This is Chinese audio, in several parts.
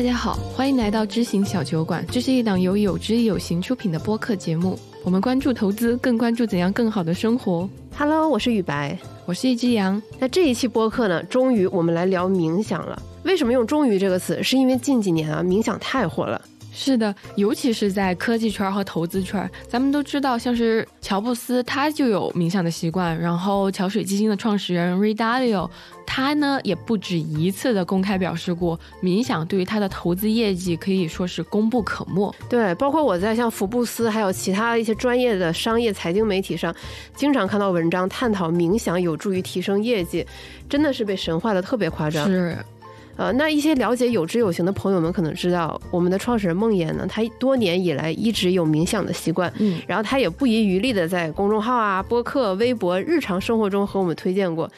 大家好，欢迎来到知行小酒馆。这是一档由有知有行出品的播客节目。我们关注投资，更关注怎样更好的生活。Hello，我是雨白，我是一只羊。那这一期播客呢，终于我们来聊冥想了。为什么用“终于”这个词？是因为近几年啊，冥想太火了。是的，尤其是在科技圈和投资圈，咱们都知道，像是乔布斯他就有冥想的习惯，然后桥水基金的创始人 Ray Dalio，他呢也不止一次的公开表示过，冥想对于他的投资业绩可以说是功不可没。对，包括我在像福布斯还有其他一些专业的商业财经媒体上，经常看到文章探讨冥想有助于提升业绩，真的是被神化的特别夸张。是。呃，那一些了解有知有行的朋友们可能知道，我们的创始人梦岩呢，他多年以来一直有冥想的习惯，嗯，然后他也不遗余力的在公众号啊、播客、微博、日常生活中和我们推荐过。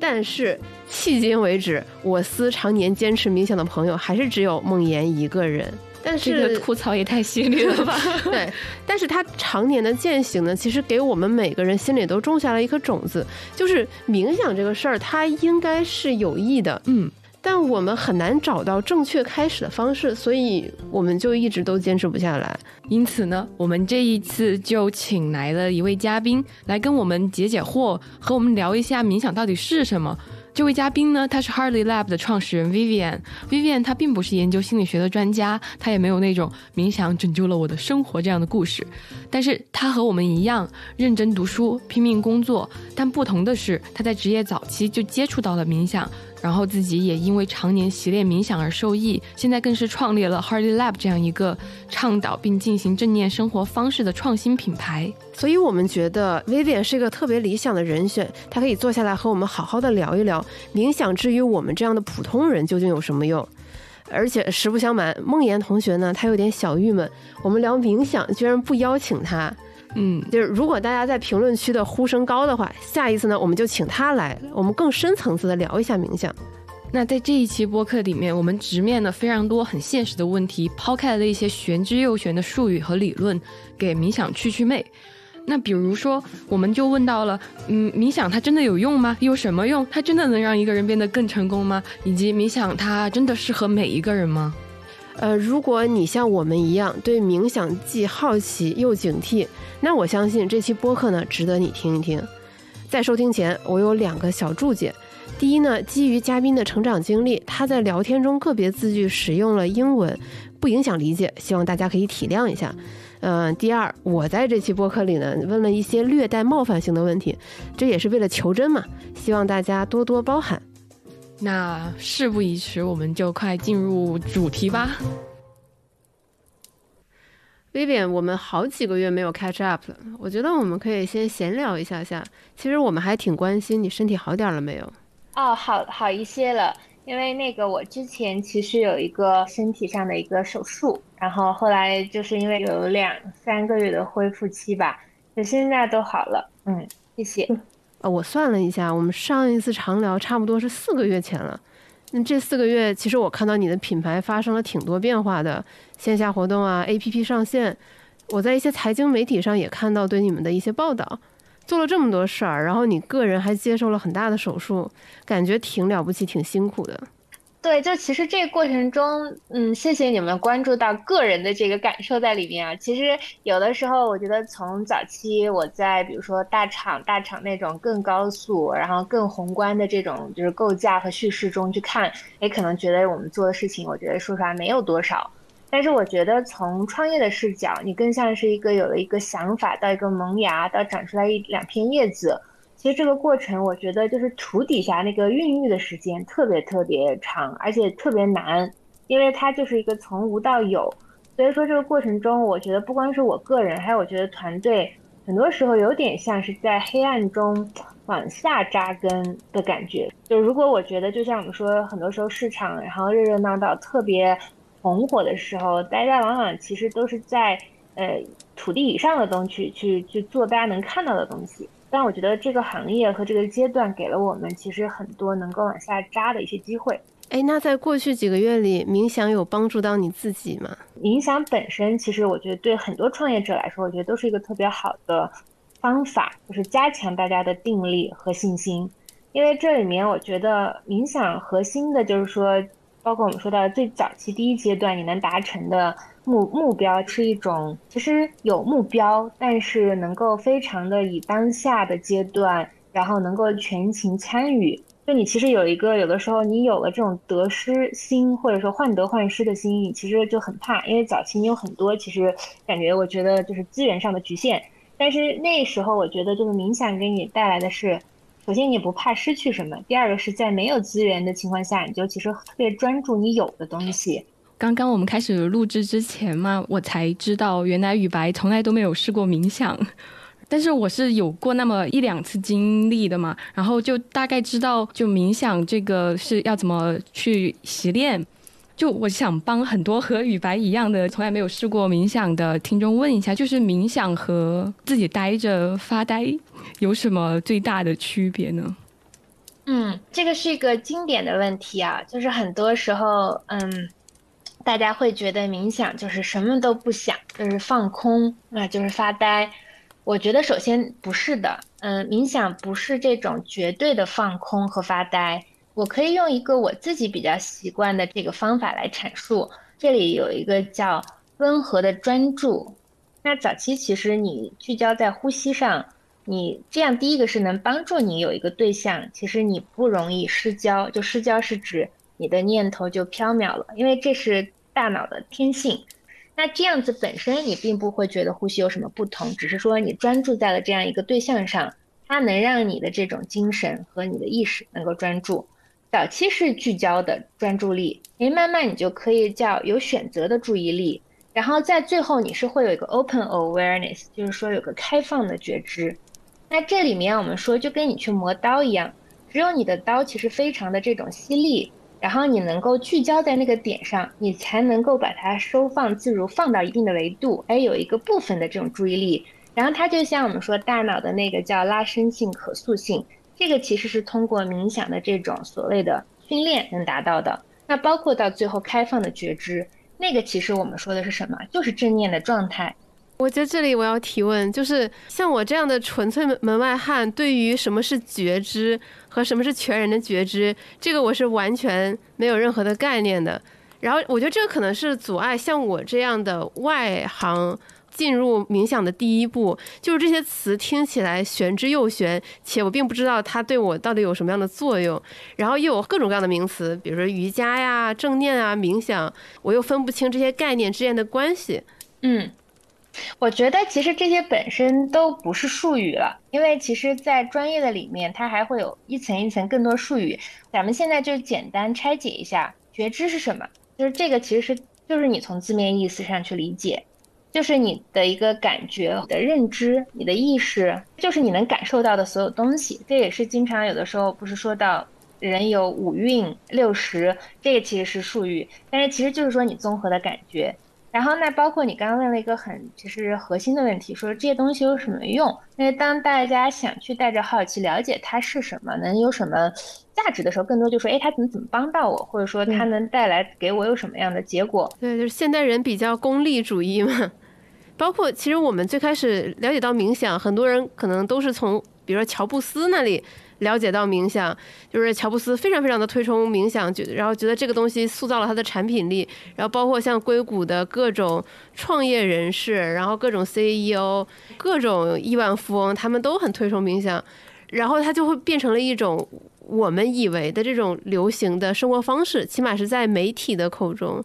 但是迄今为止，我司常年坚持冥想的朋友还是只有梦岩一个人。但是这个吐槽也太犀利了吧？对，但是他常年的践行呢，其实给我们每个人心里都种下了一颗种子，就是冥想这个事儿，它应该是有益的，嗯。但我们很难找到正确开始的方式，所以我们就一直都坚持不下来。因此呢，我们这一次就请来了一位嘉宾来跟我们解解惑，和我们聊一下冥想到底是什么。这位嘉宾呢，他是 Hardly Lab 的创始人 Vivian。Vivian 他并不是研究心理学的专家，他也没有那种冥想拯救了我的生活这样的故事。但是他和我们一样认真读书、拼命工作，但不同的是，他在职业早期就接触到了冥想。然后自己也因为常年习练冥想而受益，现在更是创立了 Hardy Lab 这样一个倡导并进行正念生活方式的创新品牌。所以我们觉得 Vivian 是一个特别理想的人选，他可以坐下来和我们好好的聊一聊冥想至于我们这样的普通人究竟有什么用。而且实不相瞒，梦妍同学呢，他有点小郁闷，我们聊冥想居然不邀请他。嗯，就是如果大家在评论区的呼声高的话，下一次呢，我们就请他来，我们更深层次的聊一下冥想。那在这一期播客里面，我们直面了非常多很现实的问题，抛开了一些玄之又玄的术语和理论，给冥想去去魅。那比如说，我们就问到了，嗯，冥想它真的有用吗？有什么用？它真的能让一个人变得更成功吗？以及冥想它真的适合每一个人吗？呃，如果你像我们一样对冥想既好奇又警惕，那我相信这期播客呢值得你听一听。在收听前，我有两个小注解。第一呢，基于嘉宾的成长经历，他在聊天中个别字句使用了英文，不影响理解，希望大家可以体谅一下。嗯，第二，我在这期播客里呢问了一些略带冒犯性的问题，这也是为了求真嘛，希望大家多多包涵。那事不宜迟，我们就快进入主题吧。Vivian，我们好几个月没有 catch up 了，我觉得我们可以先闲聊一下下。其实我们还挺关心你身体好点了没有？哦，好好一些了，因为那个我之前其实有一个身体上的一个手术，然后后来就是因为有两三个月的恢复期吧，就现在都好了。嗯，谢谢。我算了一下，我们上一次长聊差不多是四个月前了。那这四个月，其实我看到你的品牌发生了挺多变化的，线下活动啊，APP 上线，我在一些财经媒体上也看到对你们的一些报道。做了这么多事儿，然后你个人还接受了很大的手术，感觉挺了不起，挺辛苦的。对，就其实这个过程中，嗯，谢谢你们关注到个人的这个感受在里面啊。其实有的时候，我觉得从早期我在比如说大厂、大厂那种更高速，然后更宏观的这种就是构架和叙事中去看，也可能觉得我们做的事情，我觉得说出来没有多少。但是我觉得从创业的视角，你更像是一个有了一个想法到一个萌芽到长出来一两片叶子。其实这个过程，我觉得就是土底下那个孕育的时间特别特别长，而且特别难，因为它就是一个从无到有。所以说这个过程中，我觉得不光是我个人，还有我觉得团队，很多时候有点像是在黑暗中往下扎根的感觉。就如果我觉得，就像我们说，很多时候市场然后热热闹闹特别红火的时候，大家往往其实都是在呃土地以上的东西去去做大家能看到的东西。但我觉得这个行业和这个阶段给了我们其实很多能够往下扎的一些机会。哎，那在过去几个月里，冥想有帮助到你自己吗？冥想本身，其实我觉得对很多创业者来说，我觉得都是一个特别好的方法，就是加强大家的定力和信心。因为这里面，我觉得冥想核心的就是说，包括我们说到最早期第一阶段，你能达成的目目标是一种，其实有目标，但是能够非常的以当下的阶段，然后能够全情参与。就你其实有一个，有的时候你有了这种得失心，或者说患得患失的心，你其实就很怕，因为早期你有很多其实感觉，我觉得就是资源上的局限。但是那时候我觉得，就是冥想给你带来的是，首先你不怕失去什么，第二个是在没有资源的情况下，你就其实特别专注你有的东西。刚刚我们开始录制之前嘛，我才知道原来雨白从来都没有试过冥想。但是我是有过那么一两次经历的嘛，然后就大概知道，就冥想这个是要怎么去习练。就我想帮很多和雨白一样的从来没有试过冥想的听众问一下，就是冥想和自己呆着发呆有什么最大的区别呢？嗯，这个是一个经典的问题啊，就是很多时候，嗯，大家会觉得冥想就是什么都不想，就是放空，那就是发呆。我觉得首先不是的，嗯，冥想不是这种绝对的放空和发呆。我可以用一个我自己比较习惯的这个方法来阐述。这里有一个叫温和的专注。那早期其实你聚焦在呼吸上，你这样第一个是能帮助你有一个对象，其实你不容易失焦。就失焦是指你的念头就飘渺了，因为这是大脑的天性。那这样子本身你并不会觉得呼吸有什么不同，只是说你专注在了这样一个对象上，它能让你的这种精神和你的意识能够专注。早期是聚焦的专注力，诶，慢慢你就可以叫有选择的注意力，然后在最后你是会有一个 open awareness，就是说有个开放的觉知。那这里面我们说就跟你去磨刀一样，只有你的刀其实非常的这种犀利。然后你能够聚焦在那个点上，你才能够把它收放自如，放到一定的维度，哎，有一个部分的这种注意力。然后它就像我们说大脑的那个叫拉伸性、可塑性，这个其实是通过冥想的这种所谓的训练能达到的。那包括到最后开放的觉知，那个其实我们说的是什么？就是正念的状态。我觉得这里我要提问，就是像我这样的纯粹门外汉，对于什么是觉知和什么是全人的觉知，这个我是完全没有任何的概念的。然后我觉得这个可能是阻碍像我这样的外行进入冥想的第一步，就是这些词听起来玄之又玄，且我并不知道它对我到底有什么样的作用。然后又有各种各样的名词，比如说瑜伽呀、正念啊、冥想，我又分不清这些概念之间的关系。嗯。我觉得其实这些本身都不是术语了，因为其实，在专业的里面，它还会有一层一层更多术语。咱们现在就简单拆解一下，觉知是什么？就是这个其实是就是你从字面意思上去理解，就是你的一个感觉、你的认知、你的意识，就是你能感受到的所有东西。这也是经常有的时候不是说到人有五运六识，这个其实是术语，但是其实就是说你综合的感觉。然后那包括你刚刚问了一个很其实核心的问题，说这些东西有什么用？那当大家想去带着好奇了解它是什么，能有什么价值的时候，更多就说，哎，它怎么怎么帮到我，或者说它能带来给我有什么样的结果？对，就是现代人比较功利主义嘛。包括其实我们最开始了解到冥想，很多人可能都是从比如说乔布斯那里。了解到冥想，就是乔布斯非常非常的推崇冥想，觉然后觉得这个东西塑造了他的产品力，然后包括像硅谷的各种创业人士，然后各种 CEO，各种亿万富翁，他们都很推崇冥想，然后它就会变成了一种我们以为的这种流行的生活方式，起码是在媒体的口中。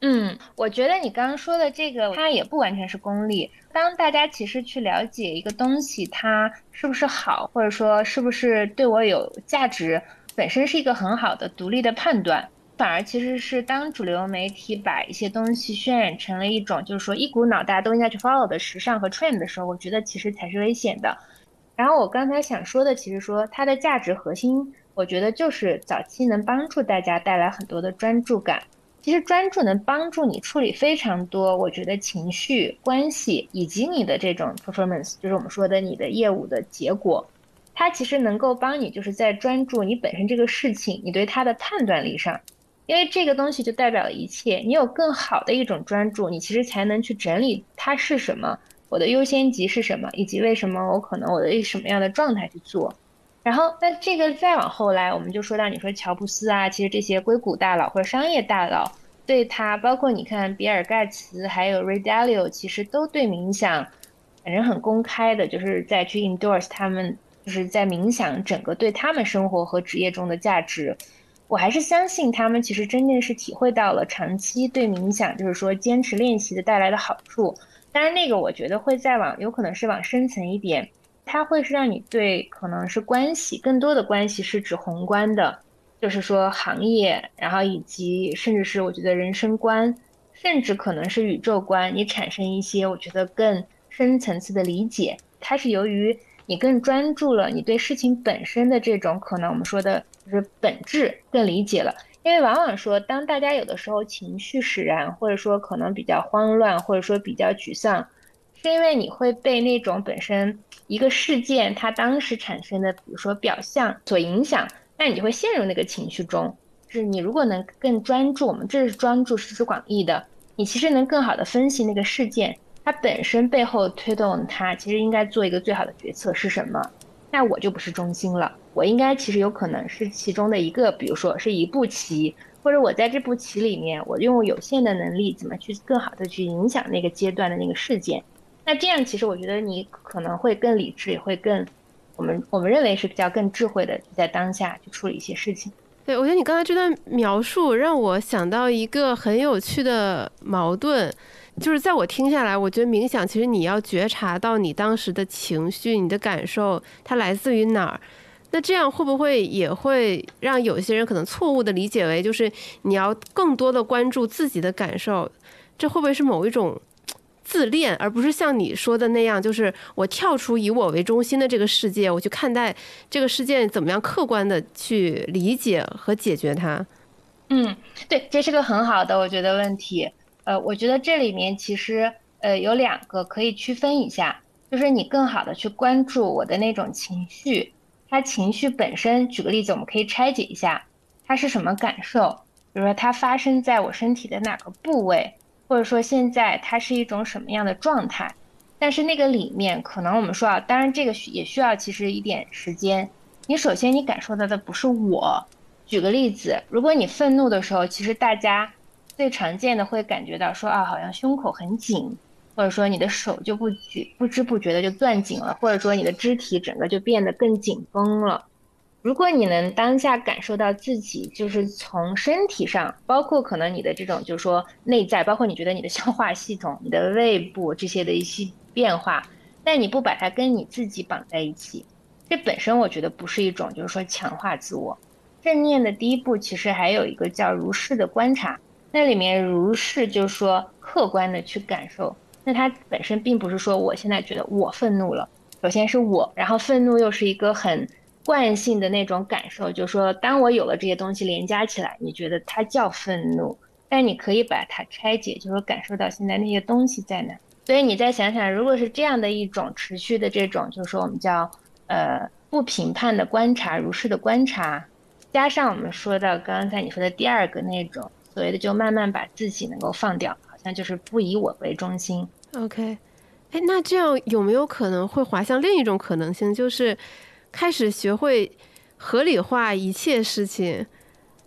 嗯，我觉得你刚刚说的这个，它也不完全是功利。当大家其实去了解一个东西，它是不是好，或者说是不是对我有价值，本身是一个很好的独立的判断。反而其实是当主流媒体把一些东西渲染成了一种，就是说一股脑大家都应该去 follow 的时尚和 trend 的时候，我觉得其实才是危险的。然后我刚才想说的，其实说它的价值核心，我觉得就是早期能帮助大家带来很多的专注感。其实专注能帮助你处理非常多，我觉得情绪、关系以及你的这种 performance，就是我们说的你的业务的结果，它其实能够帮你就是在专注你本身这个事情，你对它的判断力上，因为这个东西就代表了一切，你有更好的一种专注，你其实才能去整理它是什么，我的优先级是什么，以及为什么我可能我的什么样的状态去做。然后，那这个再往后来，我们就说到你说乔布斯啊，其实这些硅谷大佬或者商业大佬，对他，包括你看比尔盖茨还有 Ray Dalio，其实都对冥想，反正很公开的，就是在去 endorse 他们，就是在冥想整个对他们生活和职业中的价值。我还是相信他们其实真正是体会到了长期对冥想，就是说坚持练习的带来的好处。当然，那个我觉得会再往，有可能是往深层一点，它会是让你对可能是关系更多的关系是指宏观的，就是说行业，然后以及甚至是我觉得人生观，甚至可能是宇宙观，你产生一些我觉得更深层次的理解。它是由于你更专注了，你对事情本身的这种可能我们说的。就是本质更理解了，因为往往说，当大家有的时候情绪使然，或者说可能比较慌乱，或者说比较沮丧，是因为你会被那种本身一个事件它当时产生的，比如说表象所影响，那你就会陷入那个情绪中。就是你如果能更专注，我们这是专注是指广义的，你其实能更好的分析那个事件它本身背后推动它，其实应该做一个最好的决策是什么。那我就不是中心了，我应该其实有可能是其中的一个，比如说是一步棋，或者我在这步棋里面，我用有限的能力怎么去更好的去影响那个阶段的那个事件。那这样其实我觉得你可能会更理智，也会更我们我们认为是比较更智慧的在当下去处理一些事情。对，我觉得你刚才这段描述让我想到一个很有趣的矛盾。就是在我听下来，我觉得冥想其实你要觉察到你当时的情绪、你的感受，它来自于哪儿。那这样会不会也会让有些人可能错误的理解为，就是你要更多的关注自己的感受？这会不会是某一种自恋，而不是像你说的那样，就是我跳出以我为中心的这个世界，我去看待这个世界怎么样客观的去理解和解决它？嗯，对，这是个很好的我觉得问题。呃，我觉得这里面其实呃有两个可以区分一下，就是你更好的去关注我的那种情绪，它情绪本身，举个例子，我们可以拆解一下，它是什么感受，比如说它发生在我身体的哪个部位，或者说现在它是一种什么样的状态，但是那个里面可能我们说啊，当然这个也需要其实一点时间，你首先你感受到的不是我，举个例子，如果你愤怒的时候，其实大家。最常见的会感觉到说啊，好像胸口很紧，或者说你的手就不觉不知不觉的就攥紧了，或者说你的肢体整个就变得更紧绷了。如果你能当下感受到自己就是从身体上，包括可能你的这种就是说内在，包括你觉得你的消化系统、你的胃部这些的一些变化，但你不把它跟你自己绑在一起，这本身我觉得不是一种就是说强化自我。正念的第一步其实还有一个叫如是的观察。那里面如是，就是说客观的去感受。那它本身并不是说我现在觉得我愤怒了，首先是我，然后愤怒又是一个很惯性的那种感受，就是说当我有了这些东西连加起来，你觉得它叫愤怒，但你可以把它拆解，就是说感受到现在那些东西在哪。所以你再想想，如果是这样的一种持续的这种，就是说我们叫呃不评判的观察，如是的观察，加上我们说到刚才你说的第二个那种。所谓的就慢慢把自己能够放掉，好像就是不以我为中心。OK，哎，那这样有没有可能会滑向另一种可能性，就是开始学会合理化一切事情，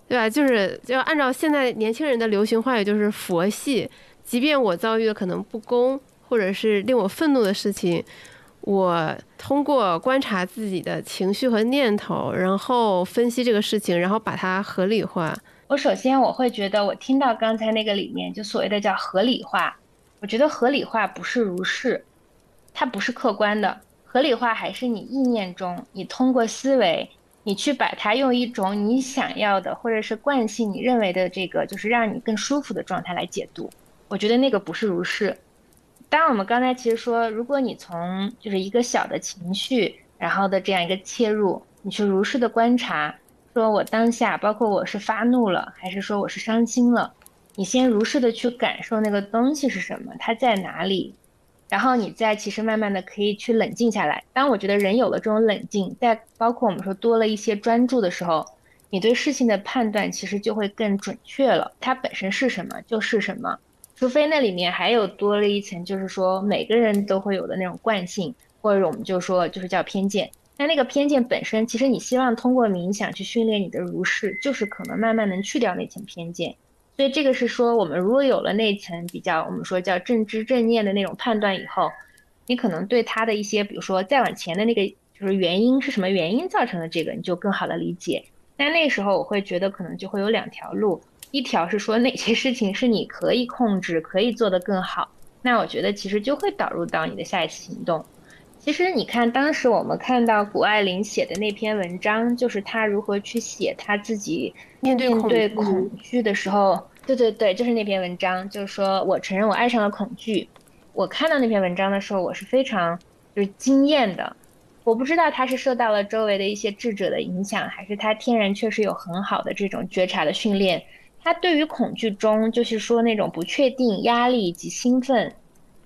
对吧？就是就按照现在年轻人的流行话语，就是佛系。即便我遭遇了可能不公或者是令我愤怒的事情，我通过观察自己的情绪和念头，然后分析这个事情，然后把它合理化。我首先我会觉得，我听到刚才那个里面就所谓的叫合理化，我觉得合理化不是如是，它不是客观的，合理化还是你意念中，你通过思维，你去把它用一种你想要的或者是惯性你认为的这个就是让你更舒服的状态来解读，我觉得那个不是如是。当我们刚才其实说，如果你从就是一个小的情绪，然后的这样一个切入，你去如是的观察。说我当下，包括我是发怒了，还是说我是伤心了？你先如实的去感受那个东西是什么，它在哪里，然后你再其实慢慢的可以去冷静下来。当我觉得人有了这种冷静，在包括我们说多了一些专注的时候，你对事情的判断其实就会更准确了。它本身是什么就是什么，除非那里面还有多了一层，就是说每个人都会有的那种惯性，或者我们就说就是叫偏见。那那个偏见本身，其实你希望通过冥想去训练你的如是，就是可能慢慢能去掉那层偏见。所以这个是说，我们如果有了那层比较，我们说叫正知正念的那种判断以后，你可能对他的一些，比如说再往前的那个，就是原因是什么原因造成的这个，你就更好的理解。那那时候我会觉得可能就会有两条路，一条是说哪些事情是你可以控制，可以做得更好，那我觉得其实就会导入到你的下一次行动。其实你看，当时我们看到谷爱凌写的那篇文章，就是她如何去写她自己面对恐惧的时候。对对对，就是那篇文章，就是说我承认我爱上了恐惧。我看到那篇文章的时候，我是非常就是惊艳的。我不知道他是受到了周围的一些智者的影响，还是他天然确实有很好的这种觉察的训练。他对于恐惧中，就是说那种不确定、压力以及兴奋。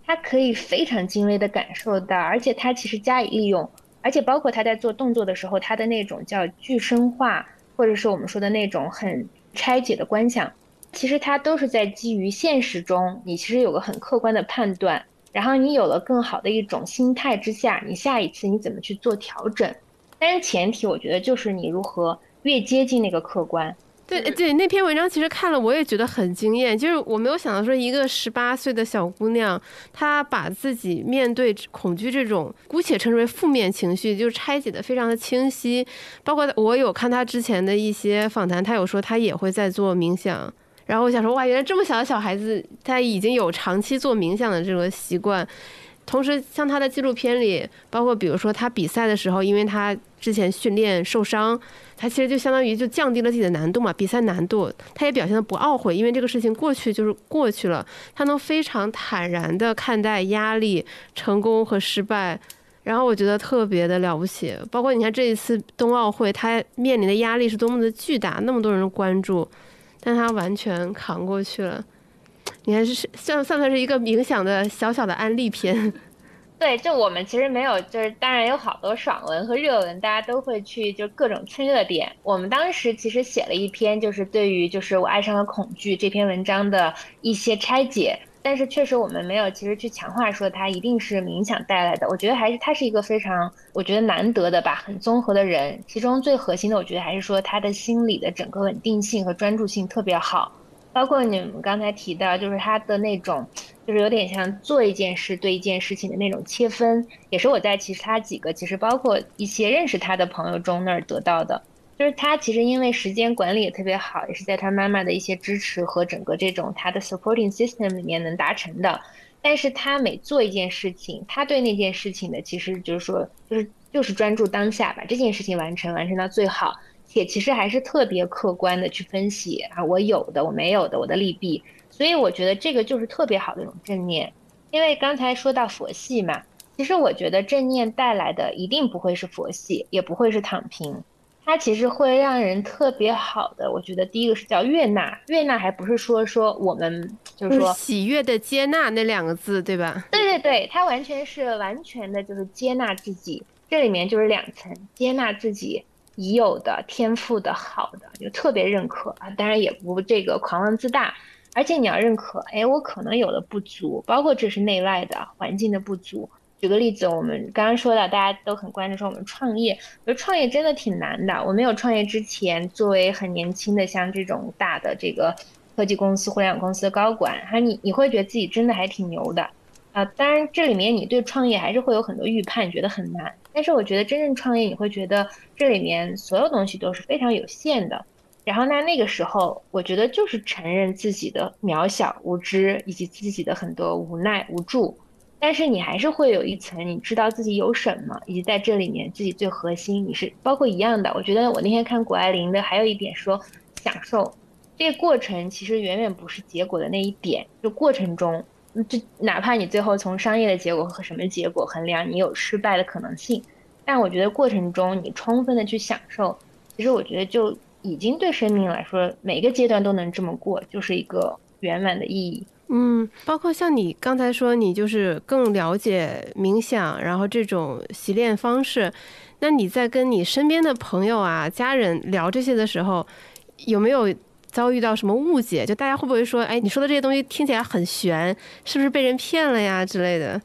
他可以非常精微的感受到，而且他其实加以利用，而且包括他在做动作的时候，他的那种叫具身化，或者是我们说的那种很拆解的观想，其实他都是在基于现实中，你其实有个很客观的判断，然后你有了更好的一种心态之下，你下一次你怎么去做调整？但是前提我觉得就是你如何越接近那个客观。对对，那篇文章其实看了，我也觉得很惊艳。就是我没有想到说，一个十八岁的小姑娘，她把自己面对恐惧这种姑且称之为负面情绪，就拆解的非常的清晰。包括我有看她之前的一些访谈，她有说她也会在做冥想。然后我想说，哇，原来这么小的小孩子，她已经有长期做冥想的这个习惯。同时，像他的纪录片里，包括比如说他比赛的时候，因为他之前训练受伤，他其实就相当于就降低了自己的难度嘛，比赛难度，他也表现的不懊悔，因为这个事情过去就是过去了，他能非常坦然的看待压力、成功和失败，然后我觉得特别的了不起。包括你看这一次冬奥会，他面临的压力是多么的巨大，那么多人关注，但他完全扛过去了。你还是算算算是一个冥想的小小的安利片，对，就我们其实没有，就是当然有好多爽文和热文，大家都会去就各种蹭热点。我们当时其实写了一篇，就是对于就是我爱上了恐惧这篇文章的一些拆解，但是确实我们没有其实去强化说它一定是冥想带来的。我觉得还是他是一个非常我觉得难得的吧，很综合的人。其中最核心的，我觉得还是说他的心理的整个稳定性和专注性特别好。包括你们刚才提到，就是他的那种，就是有点像做一件事对一件事情的那种切分，也是我在其他几个，其实包括一些认识他的朋友中那儿得到的。就是他其实因为时间管理也特别好，也是在他妈妈的一些支持和整个这种他的 supporting system 里面能达成的。但是他每做一件事情，他对那件事情的其实就是说，就是就是专注当下，把这件事情完成，完成到最好。也其实还是特别客观的去分析啊，我有的，我没有的，我的利弊，所以我觉得这个就是特别好的一种正念。因为刚才说到佛系嘛，其实我觉得正念带来的一定不会是佛系，也不会是躺平，它其实会让人特别好的。我觉得第一个是叫悦纳，悦纳还不是说说我们就是说喜悦的接纳那两个字，对吧？对对对，它完全是完全的就是接纳自己，这里面就是两层，接纳自己。已有的天赋的好的就特别认可啊，当然也不这个狂妄自大，而且你要认可，哎，我可能有的不足，包括这是内外的环境的不足。举个例子，我们刚刚说到，大家都很关注说我们创业，我觉创业真的挺难的。我没有创业之前，作为很年轻的像这种大的这个科技公司、互联网公司的高管，还你你会觉得自己真的还挺牛的。啊，当然，这里面你对创业还是会有很多预判，觉得很难。但是我觉得真正创业，你会觉得这里面所有东西都是非常有限的。然后那那个时候，我觉得就是承认自己的渺小、无知，以及自己的很多无奈、无助。但是你还是会有一层，你知道自己有什么，以及在这里面自己最核心，你是包括一样的。我觉得我那天看谷爱凌的，还有一点说享受这个过程，其实远远不是结果的那一点，就过程中。就哪怕你最后从商业的结果和什么结果衡量，你有失败的可能性，但我觉得过程中你充分的去享受，其实我觉得就已经对生命来说，每个阶段都能这么过，就是一个圆满的意义。嗯，包括像你刚才说，你就是更了解冥想，然后这种习练方式，那你在跟你身边的朋友啊、家人聊这些的时候，有没有？遭遇到什么误解？就大家会不会说，哎，你说的这些东西听起来很悬，是不是被人骗了呀之类的？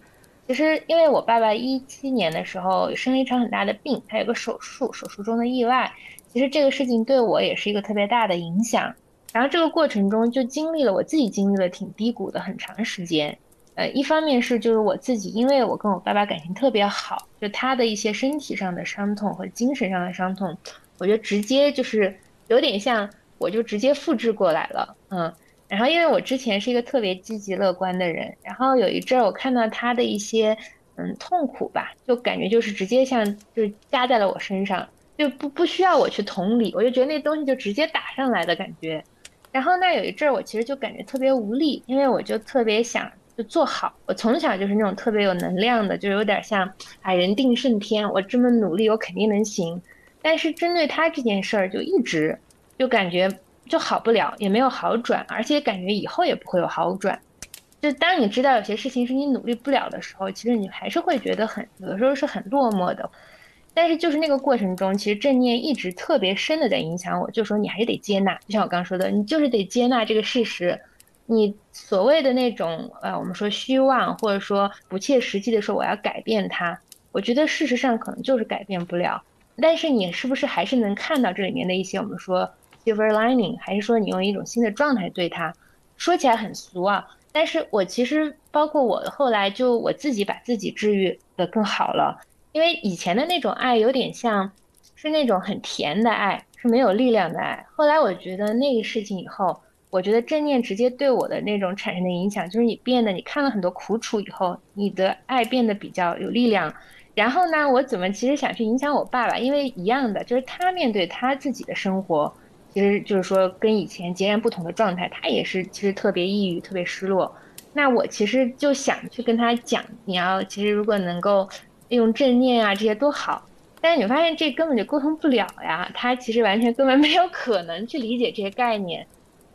其实因为我爸爸一七年的时候生了一场很大的病，他有个手术，手术中的意外。其实这个事情对我也是一个特别大的影响。然后这个过程中就经历了我自己经历了挺低谷的很长时间。呃，一方面是就是我自己，因为我跟我爸爸感情特别好，就他的一些身体上的伤痛和精神上的伤痛，我觉得直接就是有点像，我就直接复制过来了，嗯。然后因为我之前是一个特别积极乐观的人，然后有一阵儿我看到他的一些嗯痛苦吧，就感觉就是直接像就是加在了我身上，就不不需要我去同理，我就觉得那东西就直接打上来的感觉。然后那有一阵儿我其实就感觉特别无力，因为我就特别想。就做好，我从小就是那种特别有能量的，就有点像啊人定胜天，我这么努力，我肯定能行。但是针对他这件事儿，就一直就感觉就好不了，也没有好转，而且感觉以后也不会有好转。就当你知道有些事情是你努力不了的时候，其实你还是会觉得很有的时候是很落寞的。但是就是那个过程中，其实正念一直特别深的在影响我，就说你还是得接纳，就像我刚说的，你就是得接纳这个事实。你所谓的那种呃，我们说虚妄或者说不切实际的说我要改变它，我觉得事实上可能就是改变不了。但是你是不是还是能看到这里面的一些我们说 silver lining，还是说你用一种新的状态对它？说起来很俗啊，但是我其实包括我后来就我自己把自己治愈的更好了，因为以前的那种爱有点像是那种很甜的爱，是没有力量的爱。后来我觉得那个事情以后。我觉得正念直接对我的那种产生的影响，就是你变得，你看了很多苦楚以后，你的爱变得比较有力量。然后呢，我怎么其实想去影响我爸爸？因为一样的，就是他面对他自己的生活，其实就是说跟以前截然不同的状态，他也是其实特别抑郁、特别失落。那我其实就想去跟他讲，你要其实如果能够用正念啊这些多好。但是你发现这根本就沟通不了呀，他其实完全根本没有可能去理解这些概念。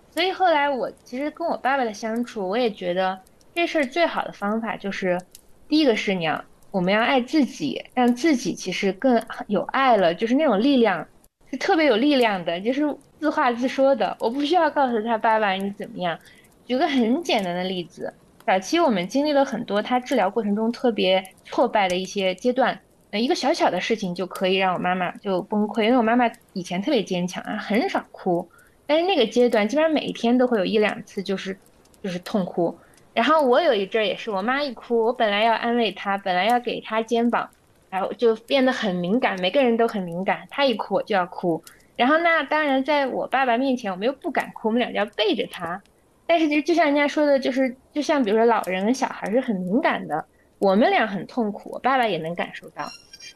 所以后来我其实跟我爸爸的相处，我也觉得这事儿最好的方法就是，第一个是你要我们要爱自己，让自己其实更有爱了，就是那种力量是特别有力量的，就是自话自说的。我不需要告诉他爸爸你怎么样。举个很简单的例子，早期我们经历了很多他治疗过程中特别挫败的一些阶段，呃，一个小小的事情就可以让我妈妈就崩溃，因为我妈妈以前特别坚强啊，很少哭。但是那个阶段，基本上每一天都会有一两次，就是就是痛哭。然后我有一阵儿也是，我妈一哭，我本来要安慰她，本来要给她肩膀，然后就变得很敏感。每个人都很敏感，他一哭我就要哭。然后那当然在我爸爸面前，我们又不敢哭，我们俩就要背着他。但是就就像人家说的，就是就像比如说老人跟小孩是很敏感的，我们俩很痛苦，我爸爸也能感受到。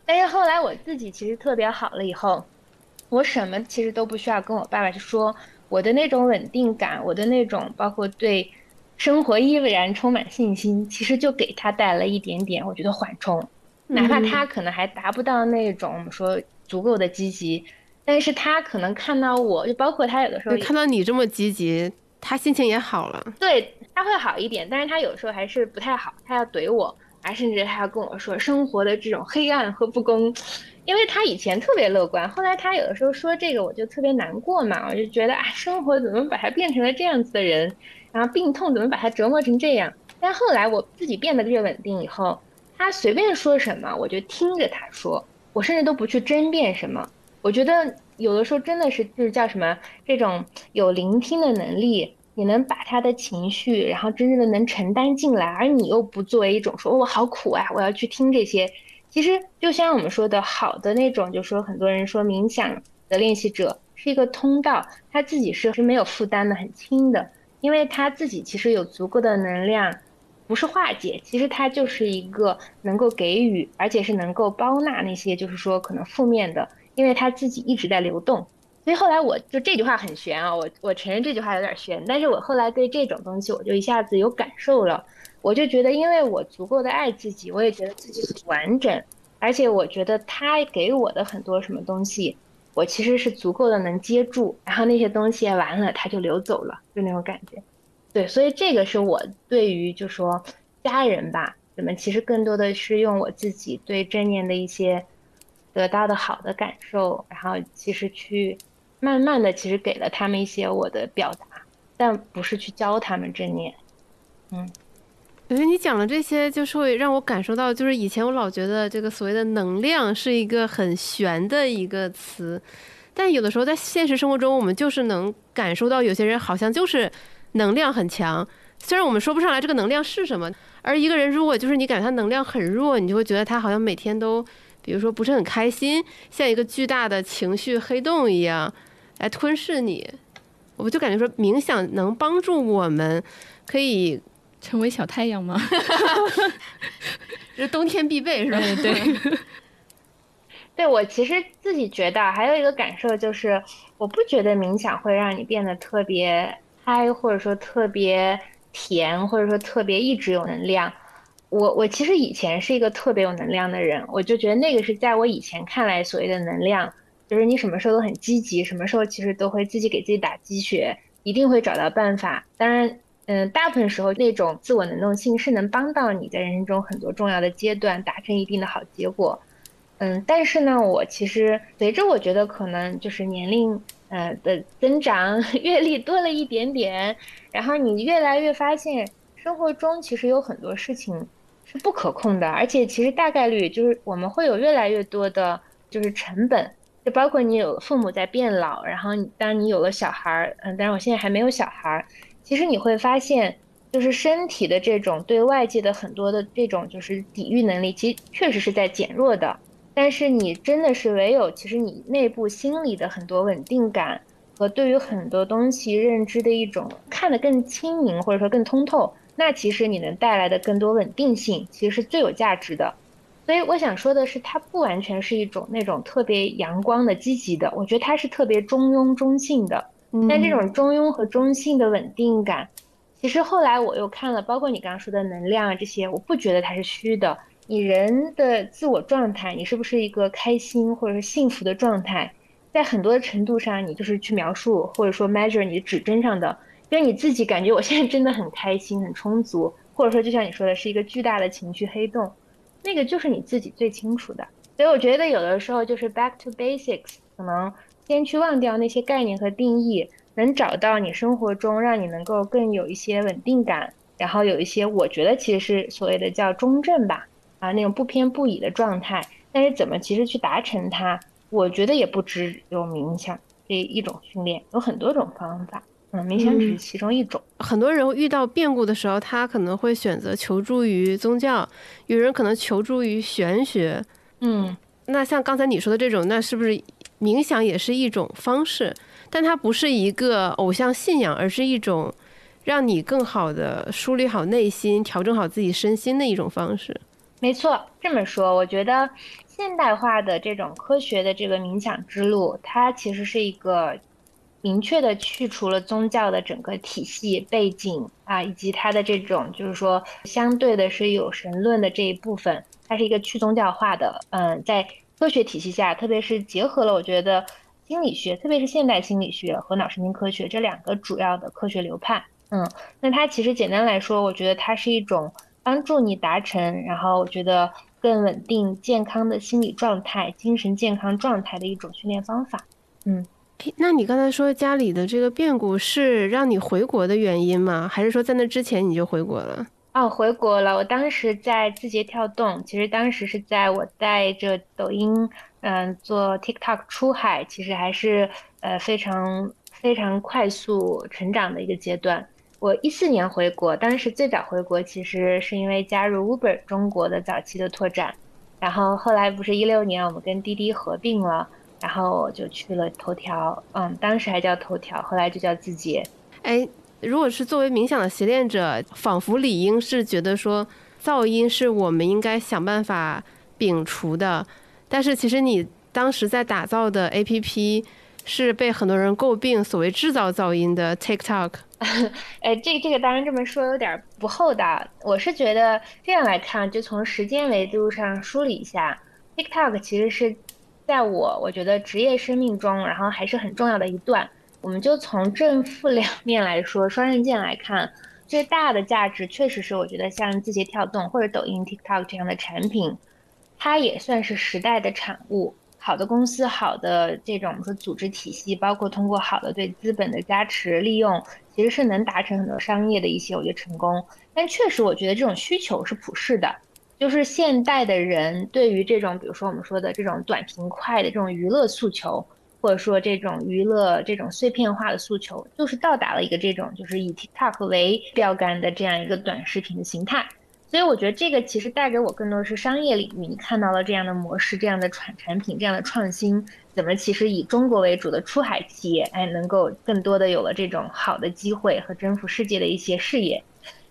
但是后来我自己其实特别好了以后。我什么其实都不需要跟我爸爸去说，我的那种稳定感，我的那种包括对生活依然充满信心，其实就给他带来了一点点，我觉得缓冲。哪怕他可能还达不到那种我们说足够的积极，但是他可能看到我就包括他有的时候看到你这么积极，他心情也好了。对他会好一点，但是他有时候还是不太好，他要怼我，啊，甚至他要跟我说生活的这种黑暗和不公。因为他以前特别乐观，后来他有的时候说这个，我就特别难过嘛，我就觉得啊，生活怎么把他变成了这样子的人，然后病痛怎么把他折磨成这样？但后来我自己变得越稳定以后，他随便说什么，我就听着他说，我甚至都不去争辩什么。我觉得有的时候真的是就是叫什么，这种有聆听的能力，你能把他的情绪，然后真正的能承担进来，而你又不作为一种说我好苦啊，我要去听这些。其实就像我们说的，好的那种，就说很多人说冥想的练习者是一个通道，他自己是是没有负担的，很轻的，因为他自己其实有足够的能量，不是化解，其实它就是一个能够给予，而且是能够包纳那些就是说可能负面的，因为它自己一直在流动。所以后来我就这句话很玄啊，我我承认这句话有点玄，但是我后来对这种东西我就一下子有感受了。我就觉得，因为我足够的爱自己，我也觉得自己很完整，而且我觉得他给我的很多什么东西，我其实是足够的能接住，然后那些东西完了，他就流走了，就那种感觉。对，所以这个是我对于就说家人吧，怎么其实更多的是用我自己对正念的一些得到的好的感受，然后其实去慢慢的其实给了他们一些我的表达，但不是去教他们正念，嗯。我觉得你讲的这些，就是会让我感受到，就是以前我老觉得这个所谓的能量是一个很玄的一个词，但有的时候在现实生活中，我们就是能感受到有些人好像就是能量很强，虽然我们说不上来这个能量是什么。而一个人如果就是你感觉他能量很弱，你就会觉得他好像每天都，比如说不是很开心，像一个巨大的情绪黑洞一样来吞噬你。我就感觉说冥想能帮助我们，可以。成为小太阳吗？这冬天必备是吧？对，对 我其实自己觉得还有一个感受就是，我不觉得冥想会让你变得特别嗨，或者说特别甜，或者说特别一直有能量。我我其实以前是一个特别有能量的人，我就觉得那个是在我以前看来所谓的能量，就是你什么时候都很积极，什么时候其实都会自己给自己打鸡血，一定会找到办法。当然。嗯，大部分时候那种自我能动性是能帮到你在人生中很多重要的阶段达成一定的好结果。嗯，但是呢，我其实随着我觉得可能就是年龄呃的增长，阅历多了一点点，然后你越来越发现生活中其实有很多事情是不可控的，而且其实大概率就是我们会有越来越多的就是成本，就包括你有父母在变老，然后当你有了小孩儿，嗯，但是我现在还没有小孩儿。其实你会发现，就是身体的这种对外界的很多的这种就是抵御能力，其实确实是在减弱的。但是你真的是唯有，其实你内部心理的很多稳定感和对于很多东西认知的一种看得更清明或者说更通透，那其实你能带来的更多稳定性，其实是最有价值的。所以我想说的是，它不完全是一种那种特别阳光的积极的，我觉得它是特别中庸中性的。但这种中庸和中性的稳定感，其实后来我又看了，包括你刚刚说的能量啊这些，我不觉得它是虚的。你人的自我状态，你是不是一个开心或者是幸福的状态，在很多程度上，你就是去描述或者说 measure 你的指针上的，因为你自己感觉我现在真的很开心、很充足，或者说就像你说的是一个巨大的情绪黑洞，那个就是你自己最清楚的。所以我觉得有的时候就是 back to basics，可能。先去忘掉那些概念和定义，能找到你生活中让你能够更有一些稳定感，然后有一些我觉得其实是所谓的叫中正吧，啊那种不偏不倚的状态。但是怎么其实去达成它，我觉得也不只有冥想这一种训练，有很多种方法。嗯，冥想只是其中一种。很多人遇到变故的时候，他可能会选择求助于宗教，有人可能求助于玄学。嗯，那像刚才你说的这种，那是不是？冥想也是一种方式，但它不是一个偶像信仰，而是一种让你更好的梳理好内心、调整好自己身心的一种方式。没错，这么说，我觉得现代化的这种科学的这个冥想之路，它其实是一个明确的去除了宗教的整个体系背景啊，以及它的这种就是说相对的是有神论的这一部分，它是一个去宗教化的，嗯，在。科学体系下，特别是结合了我觉得心理学，特别是现代心理学和脑神经科学这两个主要的科学流派，嗯，那它其实简单来说，我觉得它是一种帮助你达成，然后我觉得更稳定、健康的心理状态、精神健康状态的一种训练方法。嗯，那你刚才说家里的这个变故是让你回国的原因吗？还是说在那之前你就回国了？哦，回国了。我当时在字节跳动，其实当时是在我带着抖音，嗯，做 TikTok 出海，其实还是呃非常非常快速成长的一个阶段。我一四年回国，当时最早回国其实是因为加入 Uber 中国的早期的拓展，然后后来不是一六年我们跟滴滴合并了，然后我就去了头条，嗯，当时还叫头条，后来就叫字节。哎。如果是作为冥想的习练者，仿佛理应是觉得说噪音是我们应该想办法摒除的，但是其实你当时在打造的 APP 是被很多人诟病，所谓制造噪音的 TikTok。哎，这个这个当然这么说有点不厚道。我是觉得这样来看，就从时间维度上梳理一下，TikTok 其实是在我我觉得职业生命中，然后还是很重要的一段。我们就从正负两 面来说，双刃剑来看，最大的价值确实是我觉得像字节跳动或者抖音、TikTok 这样的产品，它也算是时代的产物。好的公司、好的这种我们说组织体系，包括通过好的对资本的加持利用，其实是能达成很多商业的一些我觉得成功。但确实，我觉得这种需求是普世的，就是现代的人对于这种比如说我们说的这种短平快的这种娱乐诉求，或者说这种娱乐这种碎片化的诉求，就是到达了一个这种就是以 TikTok 为标杆的这样一个短视频的形态。所以我觉得这个其实带给我更多的是商业领域，你看到了这样的模式、这样的产产品、这样的创新，怎么其实以中国为主的出海企业，哎，能够更多的有了这种好的机会和征服世界的一些事业。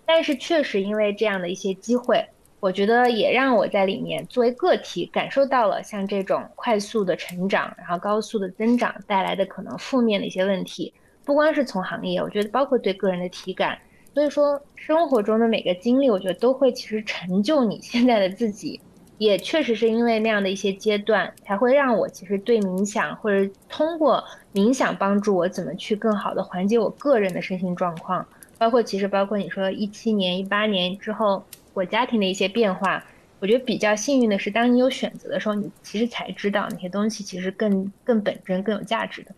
但是确实因为这样的一些机会，我觉得也让我在里面作为个体感受到了像这种快速的成长，然后高速的增长带来的可能负面的一些问题，不光是从行业，我觉得包括对个人的体感。所以说，生活中的每个经历，我觉得都会其实成就你现在的自己，也确实是因为那样的一些阶段，才会让我其实对冥想或者通过冥想帮助我怎么去更好的缓解我个人的身心状况，包括其实包括你说一七年、一八年之后我家庭的一些变化，我觉得比较幸运的是，当你有选择的时候，你其实才知道哪些东西其实更更本真、更有价值的。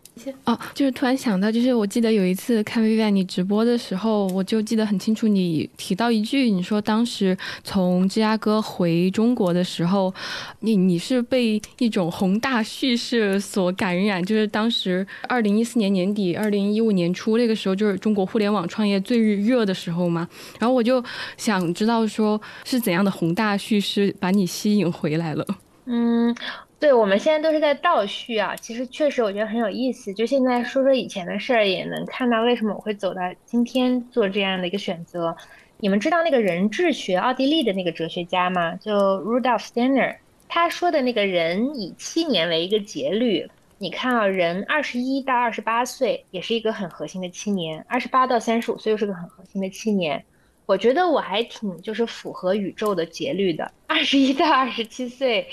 哦，就是突然想到，就是我记得有一次看 Vivian 你直播的时候，我就记得很清楚，你提到一句，你说当时从芝加哥回中国的时候，你你是被一种宏大叙事所感染，就是当时二零一四年年底、二零一五年初那个时候，就是中国互联网创业最热的时候嘛。然后我就想知道，说是怎样的宏大叙事把你吸引回来了？嗯。对，我们现在都是在倒叙啊。其实确实，我觉得很有意思。就现在说说以前的事儿，也能看到为什么我会走到今天做这样的一个选择。你们知道那个人智学，奥地利的那个哲学家吗？就 Rudolf Steiner，他说的那个人以七年为一个节律。你看啊，人二十一到二十八岁也是一个很核心的七年，二十八到三十五岁又是个很核心的七年。我觉得我还挺就是符合宇宙的节律的。二十一到二十七岁，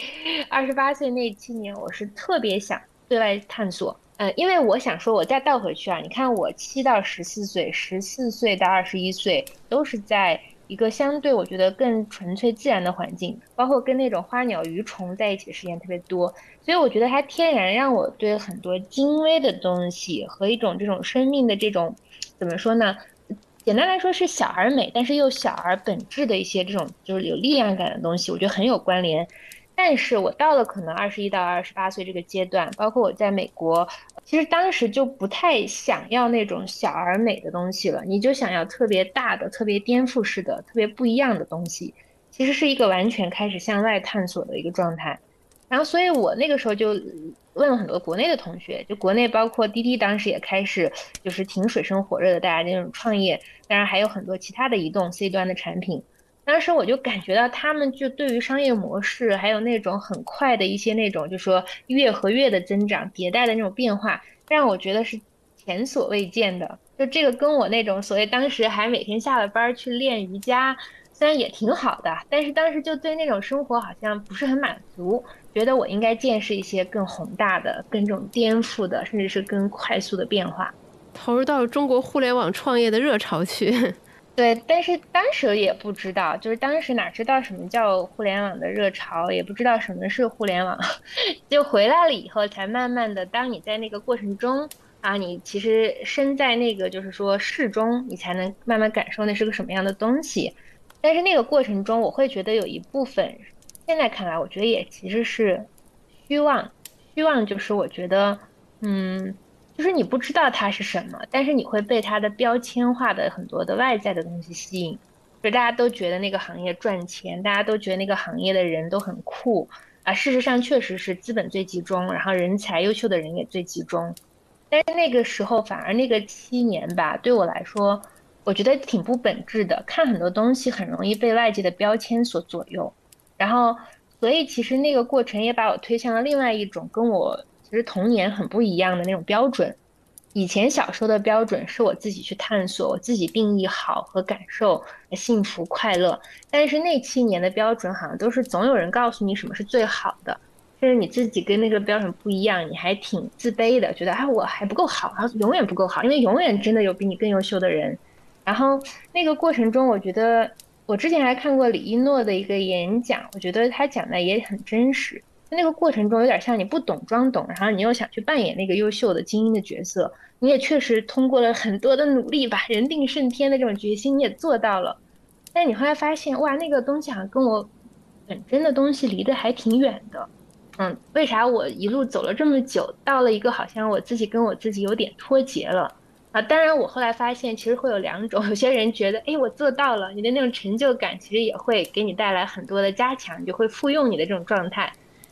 二十八岁那七年，我是特别想对外探索。呃，因为我想说，我再倒回去啊，你看我七到十四岁，十四岁到二十一岁，都是在一个相对我觉得更纯粹自然的环境，包括跟那种花鸟鱼虫在一起的时间特别多，所以我觉得它天然让我对很多精微的东西和一种这种生命的这种怎么说呢？简单来说是小而美，但是又小而本质的一些这种就是有力量感的东西，我觉得很有关联。但是我到了可能二十一到二十八岁这个阶段，包括我在美国，其实当时就不太想要那种小而美的东西了，你就想要特别大的、特别颠覆式的、特别不一样的东西。其实是一个完全开始向外探索的一个状态。然后，所以我那个时候就。问了很多国内的同学，就国内包括滴滴，当时也开始就是挺水深火热的，大家那种创业，当然还有很多其他的移动 C 端的产品。当时我就感觉到他们就对于商业模式，还有那种很快的一些那种，就说月和月的增长、迭代的那种变化，让我觉得是前所未见的。就这个跟我那种所谓当时还每天下了班去练瑜伽，虽然也挺好的，但是当时就对那种生活好像不是很满足。觉得我应该见识一些更宏大的、更这种颠覆的，甚至是更快速的变化，投入到中国互联网创业的热潮去。对，但是当时也不知道，就是当时哪知道什么叫互联网的热潮，也不知道什么是互联网，就回来了以后，才慢慢的，当你在那个过程中啊，你其实身在那个就是说事中，你才能慢慢感受那是个什么样的东西。但是那个过程中，我会觉得有一部分。现在看来，我觉得也其实是虚妄。虚妄就是我觉得，嗯，就是你不知道它是什么，但是你会被它的标签化的很多的外在的东西吸引。就大家都觉得那个行业赚钱，大家都觉得那个行业的人都很酷啊。事实上，确实是资本最集中，然后人才优秀的人也最集中。但是那个时候，反而那个七年吧，对我来说，我觉得挺不本质的。看很多东西很容易被外界的标签所左右。然后，所以其实那个过程也把我推向了另外一种跟我其实童年很不一样的那种标准。以前小时候的标准是我自己去探索，我自己定义好和感受幸福快乐。但是那七年的标准好像都是总有人告诉你什么是最好的，甚至你自己跟那个标准不一样，你还挺自卑的，觉得啊我还不够好，然后永远不够好，因为永远真的有比你更优秀的人。然后那个过程中，我觉得。我之前还看过李一诺的一个演讲，我觉得他讲的也很真实。在那个过程中有点像你不懂装懂，然后你又想去扮演那个优秀的精英的角色，你也确实通过了很多的努力吧，人定胜天的这种决心你也做到了，但你后来发现，哇，那个东西好像跟我本真的东西离得还挺远的，嗯，为啥我一路走了这么久，到了一个好像我自己跟我自己有点脱节了？啊，当然，我后来发现其实会有两种，有些人觉得，哎，我做到了，你的那种成就感其实也会给你带来很多的加强，就会复用你的这种状态。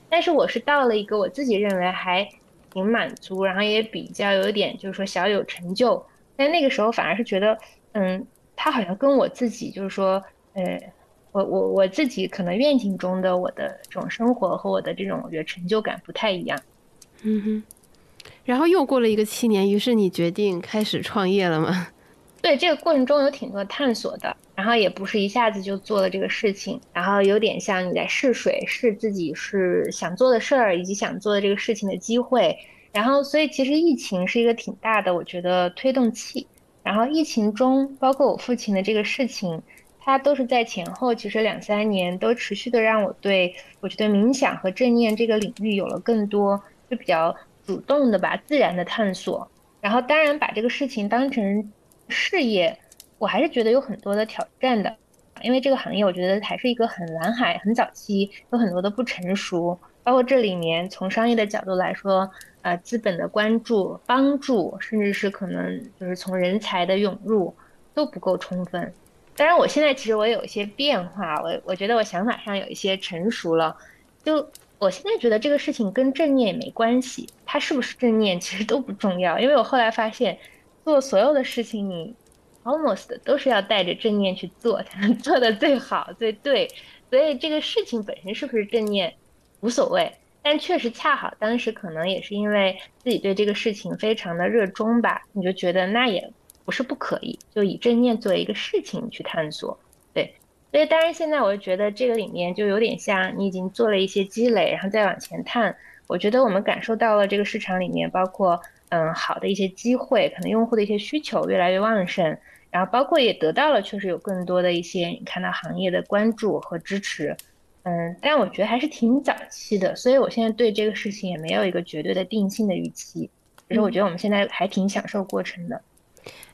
但是我是到了一个我自己认为还挺满足，然后也比较有点就是说小有成就，但那个时候反而是觉得，嗯，他好像跟我自己就是说，呃，我我我自己可能愿景中的我的这种生活和我的这种我觉得成就感不太一样。嗯哼。然后又过了一个七年，于是你决定开始创业了吗？对，这个过程中有挺多探索的，然后也不是一下子就做了这个事情，然后有点像你在试水，试自己是想做的事儿以及想做的这个事情的机会。然后，所以其实疫情是一个挺大的，我觉得推动器。然后疫情中，包括我父亲的这个事情，他都是在前后，其实两三年都持续的让我对我觉得冥想和正念这个领域有了更多就比较。主动的吧，自然的探索，然后当然把这个事情当成事业，我还是觉得有很多的挑战的，因为这个行业我觉得还是一个很蓝海，很早期，有很多的不成熟，包括这里面从商业的角度来说，呃，资本的关注、帮助，甚至是可能就是从人才的涌入都不够充分。当然，我现在其实我有一些变化，我我觉得我想法上有一些成熟了，就。我现在觉得这个事情跟正念也没关系，它是不是正念其实都不重要，因为我后来发现，做所有的事情你 almost 都是要带着正念去做才能 做的最好最对，所以这个事情本身是不是正念无所谓，但确实恰好当时可能也是因为自己对这个事情非常的热衷吧，你就觉得那也不是不可以，就以正念作为一个事情去探索，对。所以，当然，现在我就觉得这个里面就有点像你已经做了一些积累，然后再往前探。我觉得我们感受到了这个市场里面，包括嗯好的一些机会，可能用户的一些需求越来越旺盛，然后包括也得到了确实有更多的一些你看到行业的关注和支持。嗯，但我觉得还是挺早期的，所以我现在对这个事情也没有一个绝对的定性的预期。其实我觉得我们现在还挺享受过程的。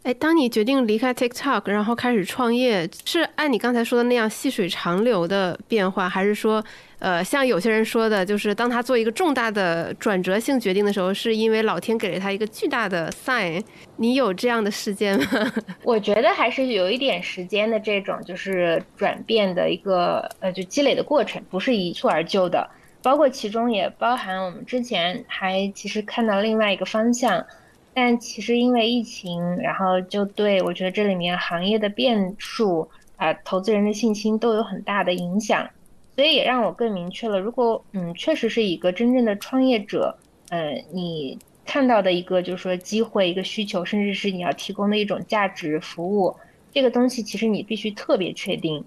哎，当你决定离开 TikTok，然后开始创业，是按你刚才说的那样细水长流的变化，还是说，呃，像有些人说的，就是当他做一个重大的转折性决定的时候，是因为老天给了他一个巨大的 sign？你有这样的事件吗？我觉得还是有一点时间的这种，就是转变的一个呃，就积累的过程，不是一蹴而就的。包括其中也包含我们之前还其实看到另外一个方向。但其实因为疫情，然后就对我觉得这里面行业的变数啊，投资人的信心都有很大的影响，所以也让我更明确了，如果嗯确实是一个真正的创业者，呃，你看到的一个就是说机会、一个需求，甚至是你要提供的一种价值服务，这个东西其实你必须特别确定，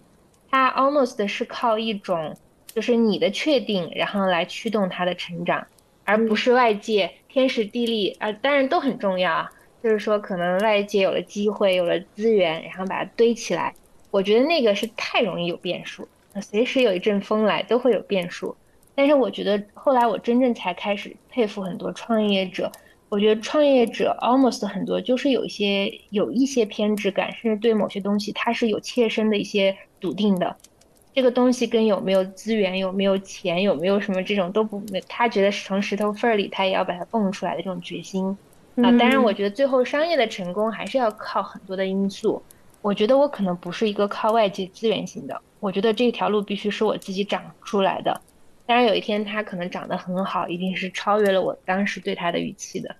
它 almost 是靠一种就是你的确定，然后来驱动它的成长。而不是外界天时地利啊，当然都很重要啊。就是说，可能外界有了机会，有了资源，然后把它堆起来。我觉得那个是太容易有变数，随时有一阵风来都会有变数。但是我觉得后来我真正才开始佩服很多创业者。我觉得创业者 almost 很多就是有一些有一些偏执感，甚至对某些东西他是有切身的一些笃定的。这个东西跟有没有资源、有没有钱、有没有什么这种都不，他觉得从石头缝儿里他也要把它蹦出来的这种决心啊。当然，我觉得最后商业的成功还是要靠很多的因素。我觉得我可能不是一个靠外界资源型的，我觉得这条路必须是我自己长出来的。当然，有一天他可能长得很好，一定是超越了我当时对他的预期的。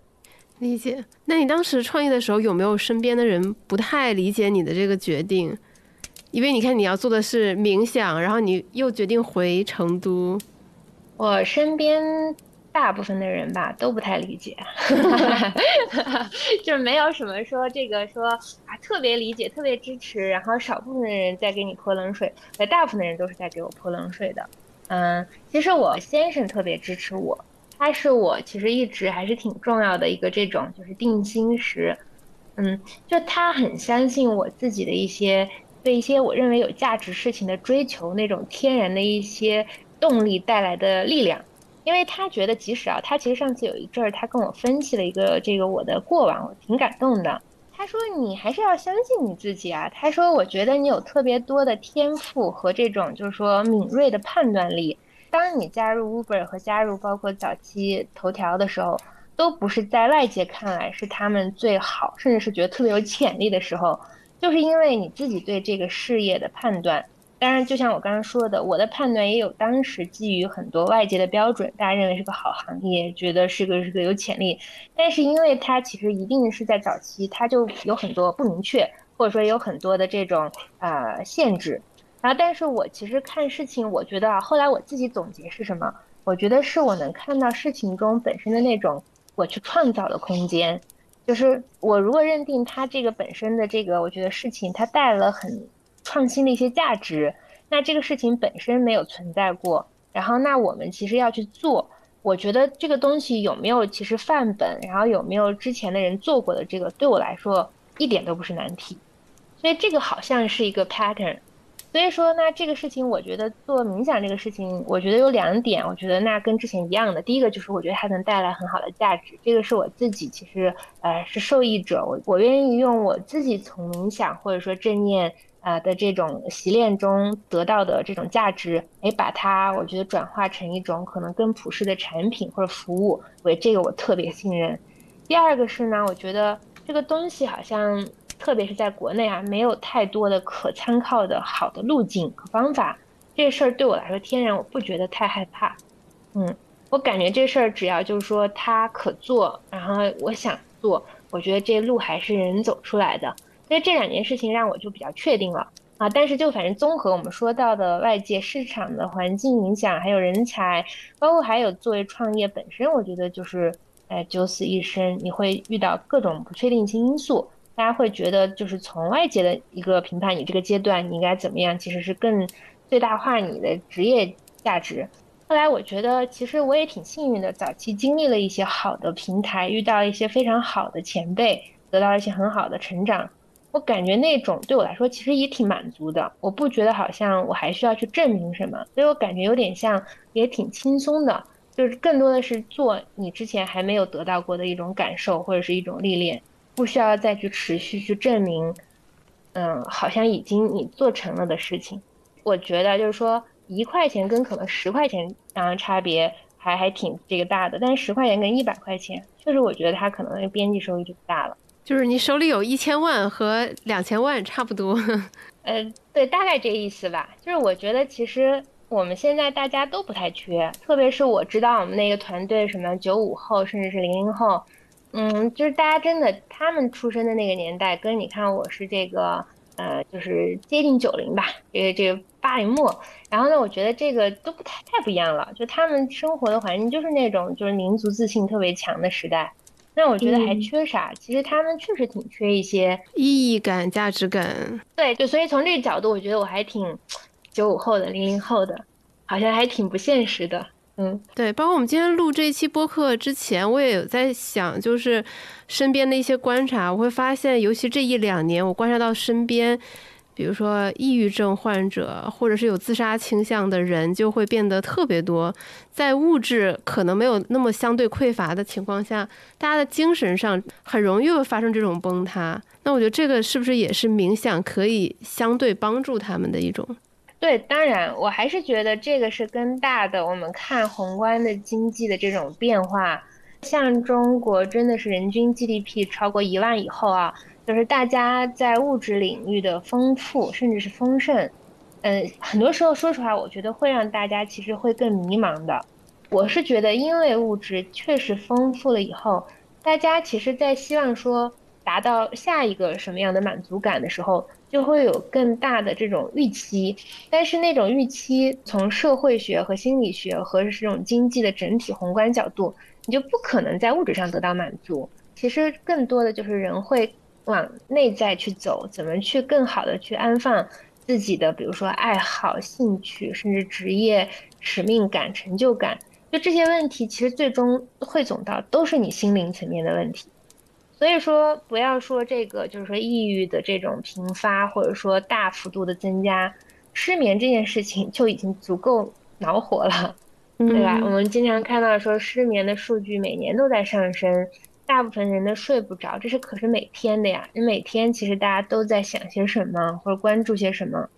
理解。那你当时创业的时候，有没有身边的人不太理解你的这个决定？因为你看，你要做的是冥想，然后你又决定回成都。我身边大部分的人吧都不太理解，就是没有什么说这个说啊特别理解、特别支持，然后少部分的人在给你泼冷水，那大部分的人都是在给我泼冷水的。嗯，其实我先生特别支持我，他是我其实一直还是挺重要的一个这种就是定心石。嗯，就他很相信我自己的一些。对一些我认为有价值事情的追求，那种天然的一些动力带来的力量，因为他觉得即使啊，他其实上次有一阵儿，他跟我分析了一个这个我的过往，我挺感动的。他说你还是要相信你自己啊。他说我觉得你有特别多的天赋和这种就是说敏锐的判断力。当你加入 Uber 和加入包括早期头条的时候，都不是在外界看来是他们最好，甚至是觉得特别有潜力的时候，就是因为你自己对这个事业的判断。当然，就像我刚刚说的，我的判断也有当时基于很多外界的标准，大家认为是个好行业，觉得是个是个有潜力。但是因为它其实一定是在早期，它就有很多不明确，或者说有很多的这种啊限制。然后，但是我其实看事情，我觉得啊，后来我自己总结是什么？我觉得是我能看到事情中本身的那种我去创造的空间。就是我如果认定它这个本身的这个，我觉得事情它带了很。创新的一些价值，那这个事情本身没有存在过，然后那我们其实要去做，我觉得这个东西有没有其实范本，然后有没有之前的人做过的这个，对我来说一点都不是难题，所以这个好像是一个 pattern，所以说那这个事情，我觉得做冥想这个事情，我觉得有两点，我觉得那跟之前一样的，第一个就是我觉得它能带来很好的价值，这个是我自己其实呃是受益者，我我愿意用我自己从冥想或者说正念。啊的这种习练中得到的这种价值，哎，把它我觉得转化成一种可能更普世的产品或者服务，为这个我特别信任。第二个是呢，我觉得这个东西好像特别是在国内啊，没有太多的可参考的好的路径和方法。这事儿对我来说，天然我不觉得太害怕。嗯，我感觉这事儿只要就是说它可做，然后我想做，我觉得这路还是人走出来的。所以这两件事情让我就比较确定了啊，但是就反正综合我们说到的外界市场的环境影响，还有人才，包括还有作为创业本身，我觉得就是，哎，九死一生，你会遇到各种不确定性因素，大家会觉得就是从外界的一个评判，你这个阶段你应该怎么样，其实是更最大化你的职业价值。后来我觉得其实我也挺幸运的，早期经历了一些好的平台，遇到一些非常好的前辈，得到一些很好的成长。我感觉那种对我来说其实也挺满足的，我不觉得好像我还需要去证明什么，所以我感觉有点像也挺轻松的，就是更多的是做你之前还没有得到过的一种感受或者是一种历练，不需要再去持续去证明，嗯，好像已经你做成了的事情。我觉得就是说一块钱跟可能十块钱当然差别还还挺这个大的，但是十块钱跟一百块钱，确实我觉得它可能边际收益就大了。就是你手里有一千万和两千万差不多，呃，对，大概这意思吧。就是我觉得其实我们现在大家都不太缺，特别是我知道我们那个团队什么九五后甚至是零零后，嗯，就是大家真的他们出生的那个年代，跟你看我是这个呃，就是接近九零吧，这个这个八零末，然后呢，我觉得这个都不太太不一样了，就他们生活的环境就是那种就是民族自信特别强的时代。那我觉得还缺啥？其实他们确实挺缺一些意义感、价值感。对对，所以从这个角度，我觉得我还挺九五后的、零零后的，好像还挺不现实的。嗯，对。包括我们今天录这一期播客之前，我也有在想，就是身边的一些观察，我会发现，尤其这一两年，我观察到身边。比如说，抑郁症患者或者是有自杀倾向的人就会变得特别多。在物质可能没有那么相对匮乏的情况下，大家的精神上很容易会发生这种崩塌。那我觉得这个是不是也是冥想可以相对帮助他们的一种？对，当然，我还是觉得这个是更大的。我们看宏观的经济的这种变化，像中国真的是人均 GDP 超过一万以后啊。就是大家在物质领域的丰富，甚至是丰盛，嗯，很多时候说实话，我觉得会让大家其实会更迷茫的。我是觉得，因为物质确实丰富了以后，大家其实，在希望说达到下一个什么样的满足感的时候，就会有更大的这种预期。但是那种预期，从社会学和心理学和这种经济的整体宏观角度，你就不可能在物质上得到满足。其实更多的就是人会。往内在去走，怎么去更好的去安放自己的，比如说爱好、兴趣，甚至职业使命感、成就感，就这些问题，其实最终汇总到都是你心灵层面的问题。所以说，不要说这个，就是说抑郁的这种频发，或者说大幅度的增加，失眠这件事情就已经足够恼火了。对吧？我们经常看到说失眠的数据每年都在上升，大部分人都睡不着，这是可是每天的呀。你每天其实大家都在想些什么，或者关注些什么？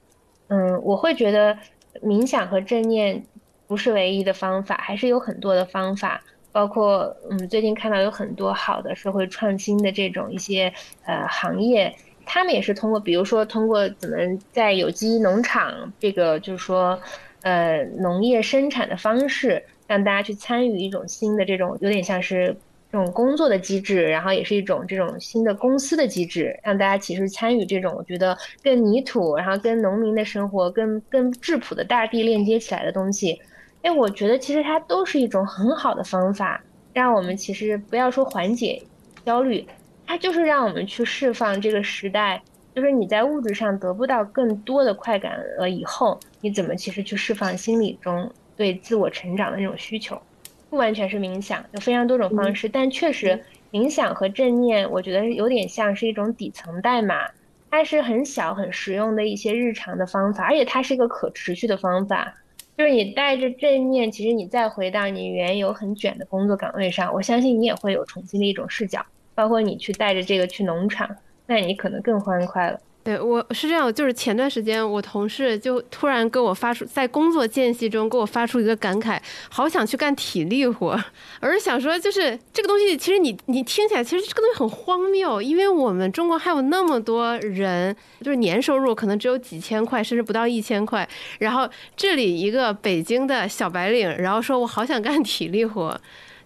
嗯，我会觉得冥想和正念不是唯一的方法，还是有很多的方法。包括嗯，最近看到有很多好的社会创新的这种一些呃行业，他们也是通过，比如说通过怎么在有机农场这个就是说呃农业生产的方式，让大家去参与一种新的这种有点像是这种工作的机制，然后也是一种这种新的公司的机制，让大家其实参与这种我觉得跟泥土，然后跟农民的生活，跟跟质朴的大地链接起来的东西。哎，我觉得其实它都是一种很好的方法，让我们其实不要说缓解焦虑，它就是让我们去释放这个时代，就是你在物质上得不到更多的快感了以后，你怎么其实去释放心理中对自我成长的那种需求？不完全是冥想，有非常多种方式，但确实冥想和正念，我觉得有点像是一种底层代码，它是很小很实用的一些日常的方法，而且它是一个可持续的方法。就是你带着正面，其实你再回到你原有很卷的工作岗位上，我相信你也会有重新的一种视角。包括你去带着这个去农场，那你可能更欢快了。对，我是这样，就是前段时间我同事就突然给我发出，在工作间隙中给我发出一个感慨，好想去干体力活，而是想说，就是这个东西，其实你你听起来，其实这个东西很荒谬，因为我们中国还有那么多人，就是年收入可能只有几千块，甚至不到一千块，然后这里一个北京的小白领，然后说我好想干体力活，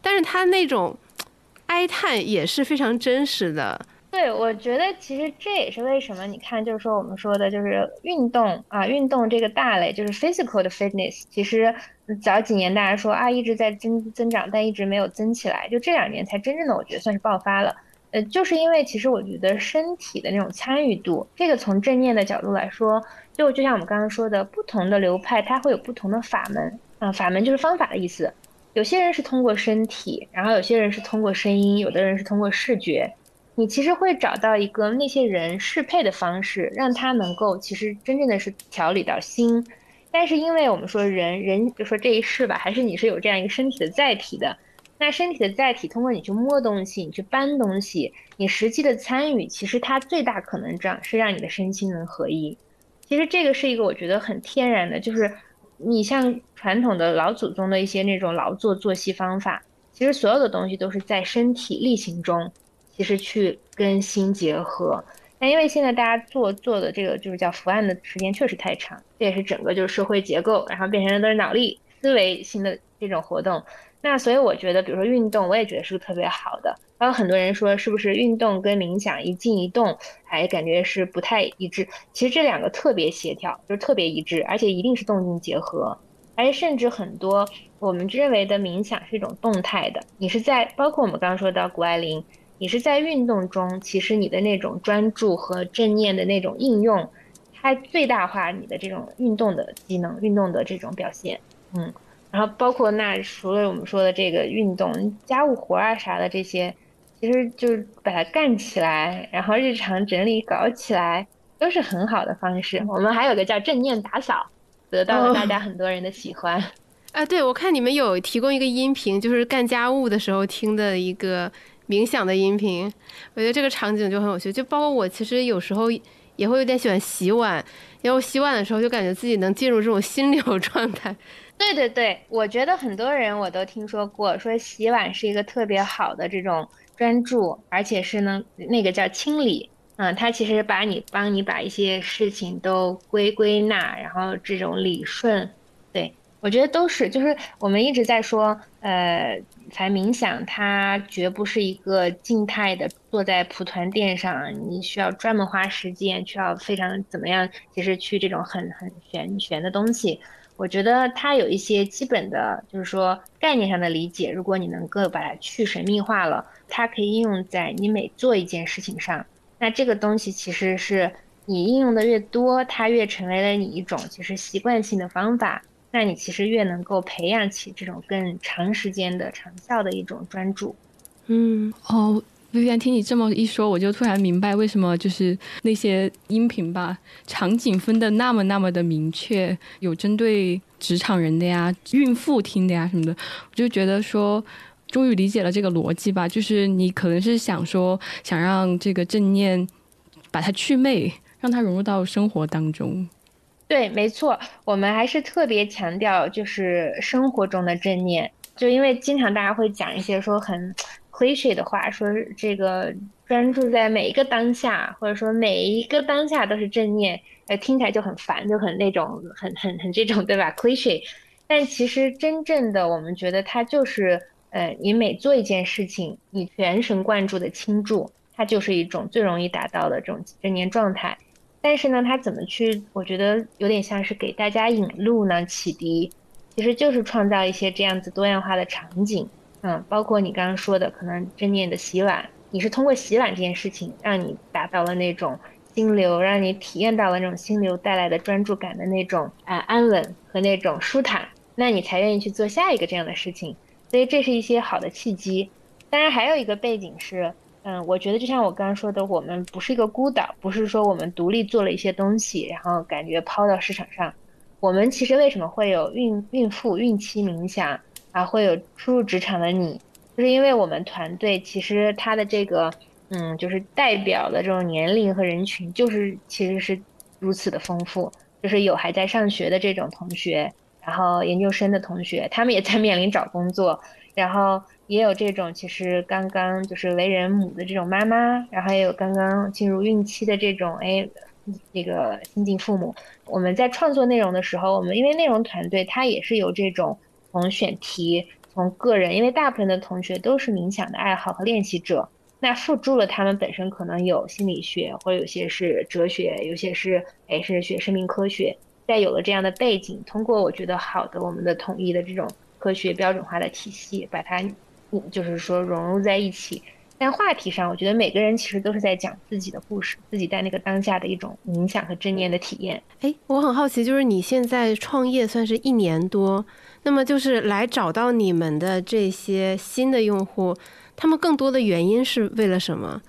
但是他那种哀叹也是非常真实的。对，我觉得其实这也是为什么你看，就是说我们说的，就是运动啊，运动这个大类，就是 physical 的 fitness，其实早几年大家说啊一直在增增长，但一直没有增起来，就这两年才真正的我觉得算是爆发了。呃，就是因为其实我觉得身体的那种参与度，这个从正念的角度来说，就就像我们刚刚说的，不同的流派它会有不同的法门啊，法门就是方法的意思。有些人是通过身体，然后有些人是通过声音，有的人是通过视觉。你其实会找到一个那些人适配的方式，让他能够其实真正的是调理到心。但是因为我们说人人就说这一世吧，还是你是有这样一个身体的载体的。那身体的载体通过你去摸东西，你去搬东西，你实际的参与，其实它最大可能这样是让你的身心能合一。其实这个是一个我觉得很天然的，就是你像传统的老祖宗的一些那种劳作作息方法，其实所有的东西都是在身体力行中。其实去跟心结合，那因为现在大家做做的这个就是叫伏案的时间确实太长，这也是整个就是社会结构，然后变成了都是脑力思维性的这种活动。那所以我觉得，比如说运动，我也觉得是特别好的。还有很多人说，是不是运动跟冥想一静一动，还感觉是不太一致？其实这两个特别协调，就是特别一致，而且一定是动静结合。而且甚至很多我们认为的冥想是一种动态的，你是在包括我们刚刚说到谷爱凌。你是在运动中，其实你的那种专注和正念的那种应用，它最大化你的这种运动的机能、运动的这种表现。嗯，然后包括那除了我们说的这个运动、家务活啊啥的这些，其实就是把它干起来，然后日常整理搞起来，都是很好的方式。我们还有个叫正念打扫，得到了大家很多人的喜欢。啊，对，我看你们有提供一个音频，就是干家务的时候听的一个。冥想的音频，我觉得这个场景就很有趣。就包括我，其实有时候也会有点喜欢洗碗，因为我洗碗的时候就感觉自己能进入这种心流状态。对对对，我觉得很多人我都听说过，说洗碗是一个特别好的这种专注，而且是能那个叫清理，嗯，它其实把你帮你把一些事情都归归纳，然后这种理顺。我觉得都是，就是我们一直在说，呃。才冥想，它绝不是一个静态的，坐在蒲团垫上，你需要专门花时间，需要非常怎么样？其实去这种很很玄玄的东西，我觉得它有一些基本的，就是说概念上的理解。如果你能够把它去神秘化了，它可以应用在你每做一件事情上。那这个东西其实是你应用的越多，它越成为了你一种其实习惯性的方法。那你其实越能够培养起这种更长时间的长效的一种专注。嗯，哦，薇薇安，听你这么一说，我就突然明白为什么就是那些音频吧，场景分的那么那么的明确，有针对职场人的呀、孕妇听的呀什么的，我就觉得说，终于理解了这个逻辑吧。就是你可能是想说，想让这个正念把它去魅，让它融入到生活当中。对，没错，我们还是特别强调就是生活中的正念，就因为经常大家会讲一些说很。cliche 的话说，这个专注在每一个当下，或者说每一个当下都是正念，呃，听起来就很烦，就很那种很很很这种，对吧？cliche，但其实真正的我们觉得它就是，呃，你每做一件事情，你全神贯注的倾注，它就是一种最容易达到的这种正念状态。但是呢，它怎么去？我觉得有点像是给大家引路呢，启迪，其实就是创造一些这样子多样化的场景。嗯，包括你刚刚说的，可能正念的洗碗，你是通过洗碗这件事情，让你达到了那种心流，让你体验到了那种心流带来的专注感的那种啊安稳和那种舒坦，那你才愿意去做下一个这样的事情。所以这是一些好的契机。当然还有一个背景是，嗯，我觉得就像我刚刚说的，我们不是一个孤岛，不是说我们独立做了一些东西，然后感觉抛到市场上。我们其实为什么会有孕孕妇孕期冥想？啊，会有初入职场的你，就是因为我们团队其实它的这个，嗯，就是代表的这种年龄和人群，就是其实是如此的丰富，就是有还在上学的这种同学，然后研究生的同学，他们也在面临找工作，然后也有这种其实刚刚就是为人母的这种妈妈，然后也有刚刚进入孕期的这种哎，这个新晋父母。我们在创作内容的时候，我们因为内容团队它也是有这种。从选题，从个人，因为大部分的同学都是冥想的爱好和练习者，那附注了他们本身可能有心理学，或者有些是哲学，有些是哎是学生命科学。在有了这样的背景，通过我觉得好的我们的统一的这种科学标准化的体系，把它，就是说融入在一起。但话题上，我觉得每个人其实都是在讲自己的故事，自己在那个当下的一种冥想和正念的体验。哎，我很好奇，就是你现在创业算是一年多，那么就是来找到你们的这些新的用户，他们更多的原因是为了什么？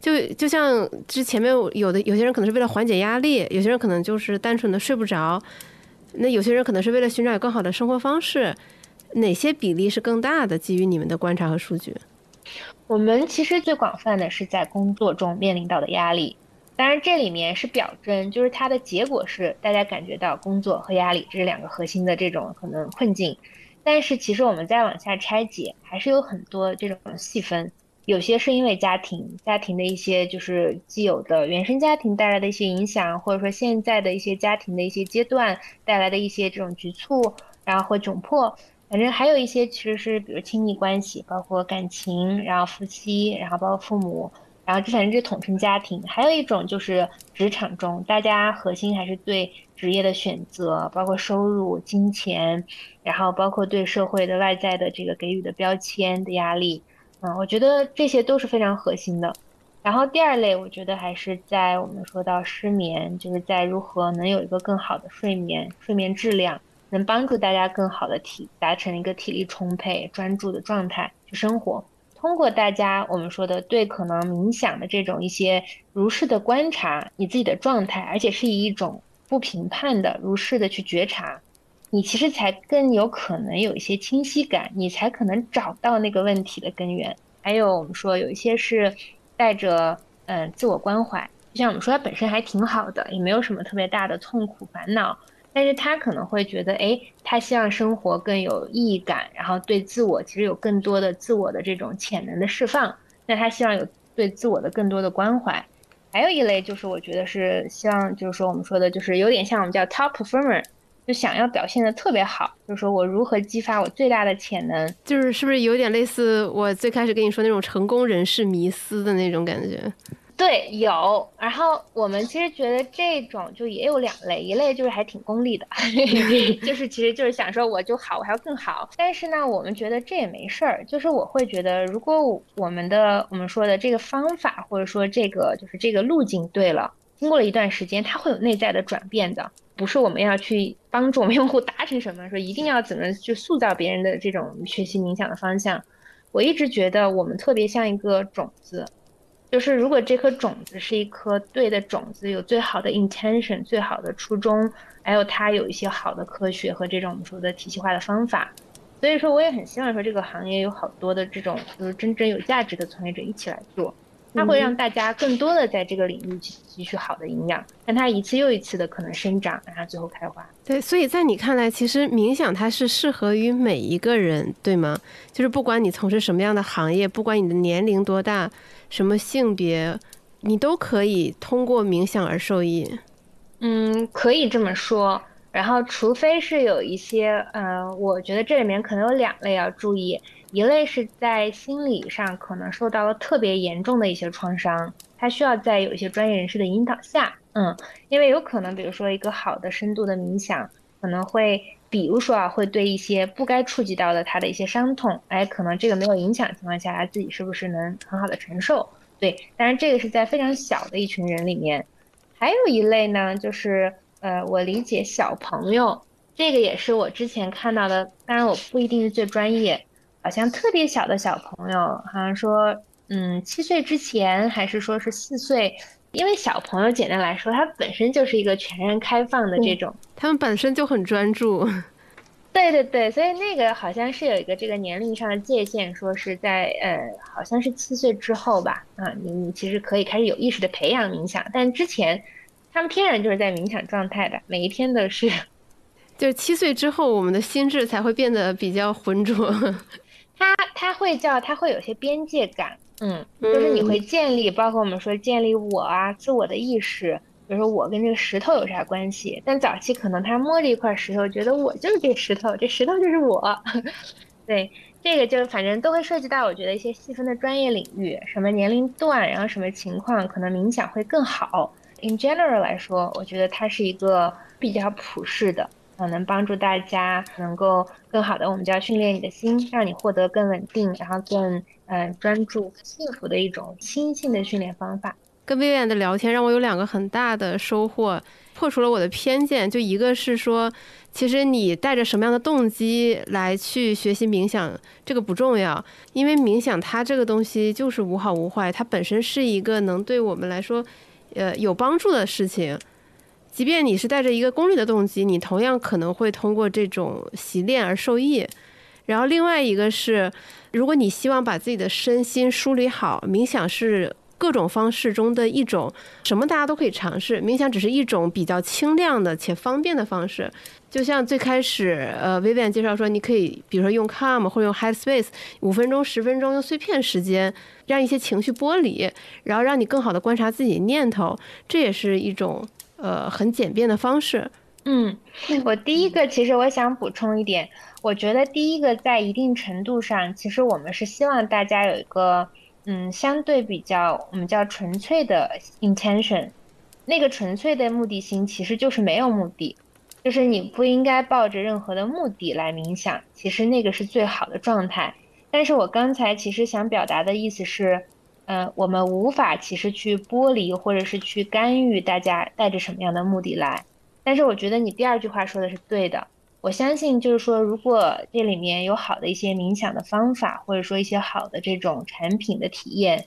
就就像之前面有的有些人可能是为了缓解压力，有些人可能就是单纯的睡不着，那有些人可能是为了寻找更好的生活方式，哪些比例是更大的？基于你们的观察和数据？我们其实最广泛的是在工作中面临到的压力，当然这里面是表征，就是它的结果是大家感觉到工作和压力这是两个核心的这种可能困境，但是其实我们再往下拆解，还是有很多这种细分，有些是因为家庭家庭的一些就是既有的原生家庭带来的一些影响，或者说现在的一些家庭的一些阶段带来的一些这种局促，然后或窘迫。反正还有一些其实是，比如亲密关系，包括感情，然后夫妻，然后包括父母，然后这反正这统称家庭。还有一种就是职场中，大家核心还是对职业的选择，包括收入、金钱，然后包括对社会的外在的这个给予的标签的压力。嗯，我觉得这些都是非常核心的。然后第二类，我觉得还是在我们说到失眠，就是在如何能有一个更好的睡眠，睡眠质量。能帮助大家更好的体达成一个体力充沛、专注的状态去生活。通过大家我们说的对可能冥想的这种一些如是的观察你自己的状态，而且是以一种不评判的如是的去觉察，你其实才更有可能有一些清晰感，你才可能找到那个问题的根源。还有我们说有一些是带着嗯自我关怀，就像我们说它本身还挺好的，也没有什么特别大的痛苦烦恼。但是他可能会觉得，哎，他希望生活更有意义感，然后对自我其实有更多的自我的这种潜能的释放。那他希望有对自我的更多的关怀。还有一类就是我觉得是希望，就是说我们说的，就是有点像我们叫 top performer，就想要表现的特别好，就是说我如何激发我最大的潜能，就是是不是有点类似我最开始跟你说那种成功人士迷思的那种感觉？对，有。然后我们其实觉得这种就也有两类，一类就是还挺功利的，就是其实就是想说我就好，我还要更好。但是呢，我们觉得这也没事儿。就是我会觉得，如果我们的我们说的这个方法，或者说这个就是这个路径对了，经过了一段时间，它会有内在的转变的。不是我们要去帮助我们用户达成什么，说一定要怎么去塑造别人的这种学习冥想的方向。我一直觉得我们特别像一个种子，就是如果这颗种子是一颗对的种子，有最好的 intention、最好的初衷，还有它有一些好的科学和这种我们说的体系化的方法。所以说，我也很希望说这个行业有好多的这种就是真正有价值的从业者一起来做。它会让大家更多的在这个领域去汲取好的营养，让它一次又一次的可能生长，让它最后开花。对，所以在你看来，其实冥想它是适合于每一个人，对吗？就是不管你从事什么样的行业，不管你的年龄多大，什么性别，你都可以通过冥想而受益。嗯，可以这么说。然后，除非是有一些，呃，我觉得这里面可能有两类要注意。一类是在心理上可能受到了特别严重的一些创伤，他需要在有一些专业人士的引导下，嗯，因为有可能，比如说一个好的深度的冥想，可能会，比如说啊，会对一些不该触及到的他的一些伤痛，哎，可能这个没有影响情况下，他自己是不是能很好的承受？对，当然这个是在非常小的一群人里面，还有一类呢，就是呃，我理解小朋友，这个也是我之前看到的，当然我不一定是最专业。好像特别小的小朋友，好像说，嗯，七岁之前，还是说是四岁？因为小朋友简单来说，他本身就是一个全然开放的这种，他们本身就很专注。对对对，所以那个好像是有一个这个年龄上的界限，说是在呃，好像是七岁之后吧，啊，你你其实可以开始有意识的培养冥想，但之前他们天然就是在冥想状态的，每一天都是。就是七岁之后，我们的心智才会变得比较浑浊。他他会叫他会有些边界感，嗯，就是你会建立，包括我们说建立我啊自我的意识，比如说我跟这个石头有啥关系？但早期可能他摸着一块石头，觉得我就是这石头，这石头就是我。对，这个就反正都会涉及到我觉得一些细分的专业领域，什么年龄段，然后什么情况可能冥想会更好。In general 来说，我觉得它是一个比较普世的。可能帮助大家能够更好的，我们叫训练你的心，让你获得更稳定，然后更嗯专注、幸福的一种心性的训练方法。跟薇薇的聊天让我有两个很大的收获，破除了我的偏见。就一个是说，其实你带着什么样的动机来去学习冥想，这个不重要，因为冥想它这个东西就是无好无坏，它本身是一个能对我们来说，呃有帮助的事情。即便你是带着一个功利的动机，你同样可能会通过这种习练而受益。然后另外一个是，如果你希望把自己的身心梳理好，冥想是各种方式中的一种，什么大家都可以尝试。冥想只是一种比较轻量的且方便的方式。就像最开始，呃，Vivian 介绍说，你可以比如说用 Calm 或者用 Headspace，五分钟、十分钟用碎片时间，让一些情绪剥离，然后让你更好的观察自己念头，这也是一种。呃，很简便的方式。嗯，我第一个其实我想补充一点，我觉得第一个在一定程度上，其实我们是希望大家有一个嗯相对比较我们叫纯粹的 intention，那个纯粹的目的心其实就是没有目的，就是你不应该抱着任何的目的来冥想，其实那个是最好的状态。但是我刚才其实想表达的意思是。嗯，我们无法其实去剥离或者是去干预大家带着什么样的目的来，但是我觉得你第二句话说的是对的。我相信就是说，如果这里面有好的一些冥想的方法，或者说一些好的这种产品的体验，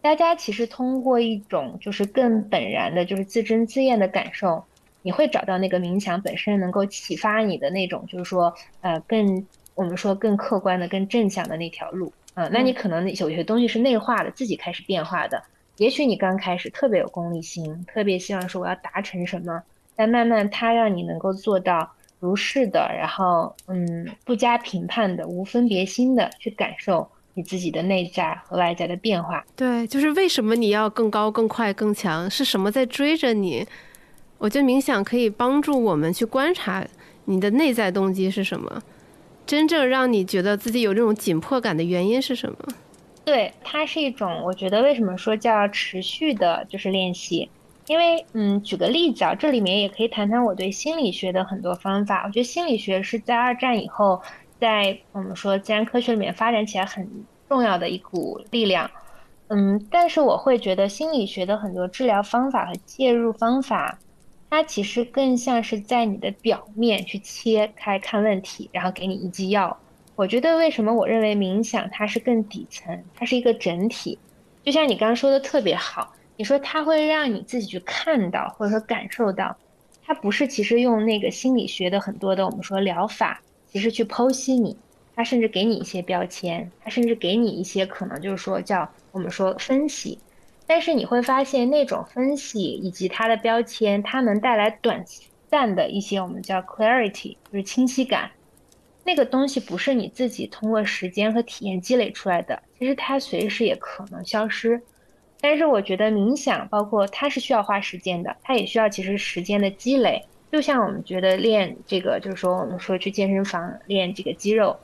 大家其实通过一种就是更本然的，就是自真自验的感受，你会找到那个冥想本身能够启发你的那种，就是说呃更我们说更客观的、更正向的那条路。嗯，那你可能有些东西是内化的，自己开始变化的。也许你刚开始特别有功利心，特别希望说我要达成什么，但慢慢它让你能够做到如是的，然后嗯，不加评判的、无分别心的去感受你自己的内在和外在的变化。对，就是为什么你要更高、更快、更强？是什么在追着你？我觉得冥想可以帮助我们去观察你的内在动机是什么。真正让你觉得自己有这种紧迫感的原因是什么？对，它是一种，我觉得为什么说叫持续的，就是练习。因为，嗯，举个例子啊，这里面也可以谈谈我对心理学的很多方法。我觉得心理学是在二战以后，在我们说自然科学里面发展起来很重要的一股力量。嗯，但是我会觉得心理学的很多治疗方法和介入方法。它其实更像是在你的表面去切开看问题，然后给你一剂药，我觉得为什么我认为冥想它是更底层，它是一个整体。就像你刚刚说的特别好，你说它会让你自己去看到或者说感受到，它不是其实用那个心理学的很多的我们说疗法，其实去剖析你，它甚至给你一些标签，它甚至给你一些可能就是说叫我们说分析，但是你会发现那种分析以及它的标签，它能带来短暂的一些我们叫 clarity，就是清晰感。那个东西不是你自己通过时间和体验积累出来的，其实它随时也可能消失。但是我觉得冥想，包括它是需要花时间的，它也需要其实时间的积累。就像我们觉得练这个，就是说我们说去健身房练这个肌肉，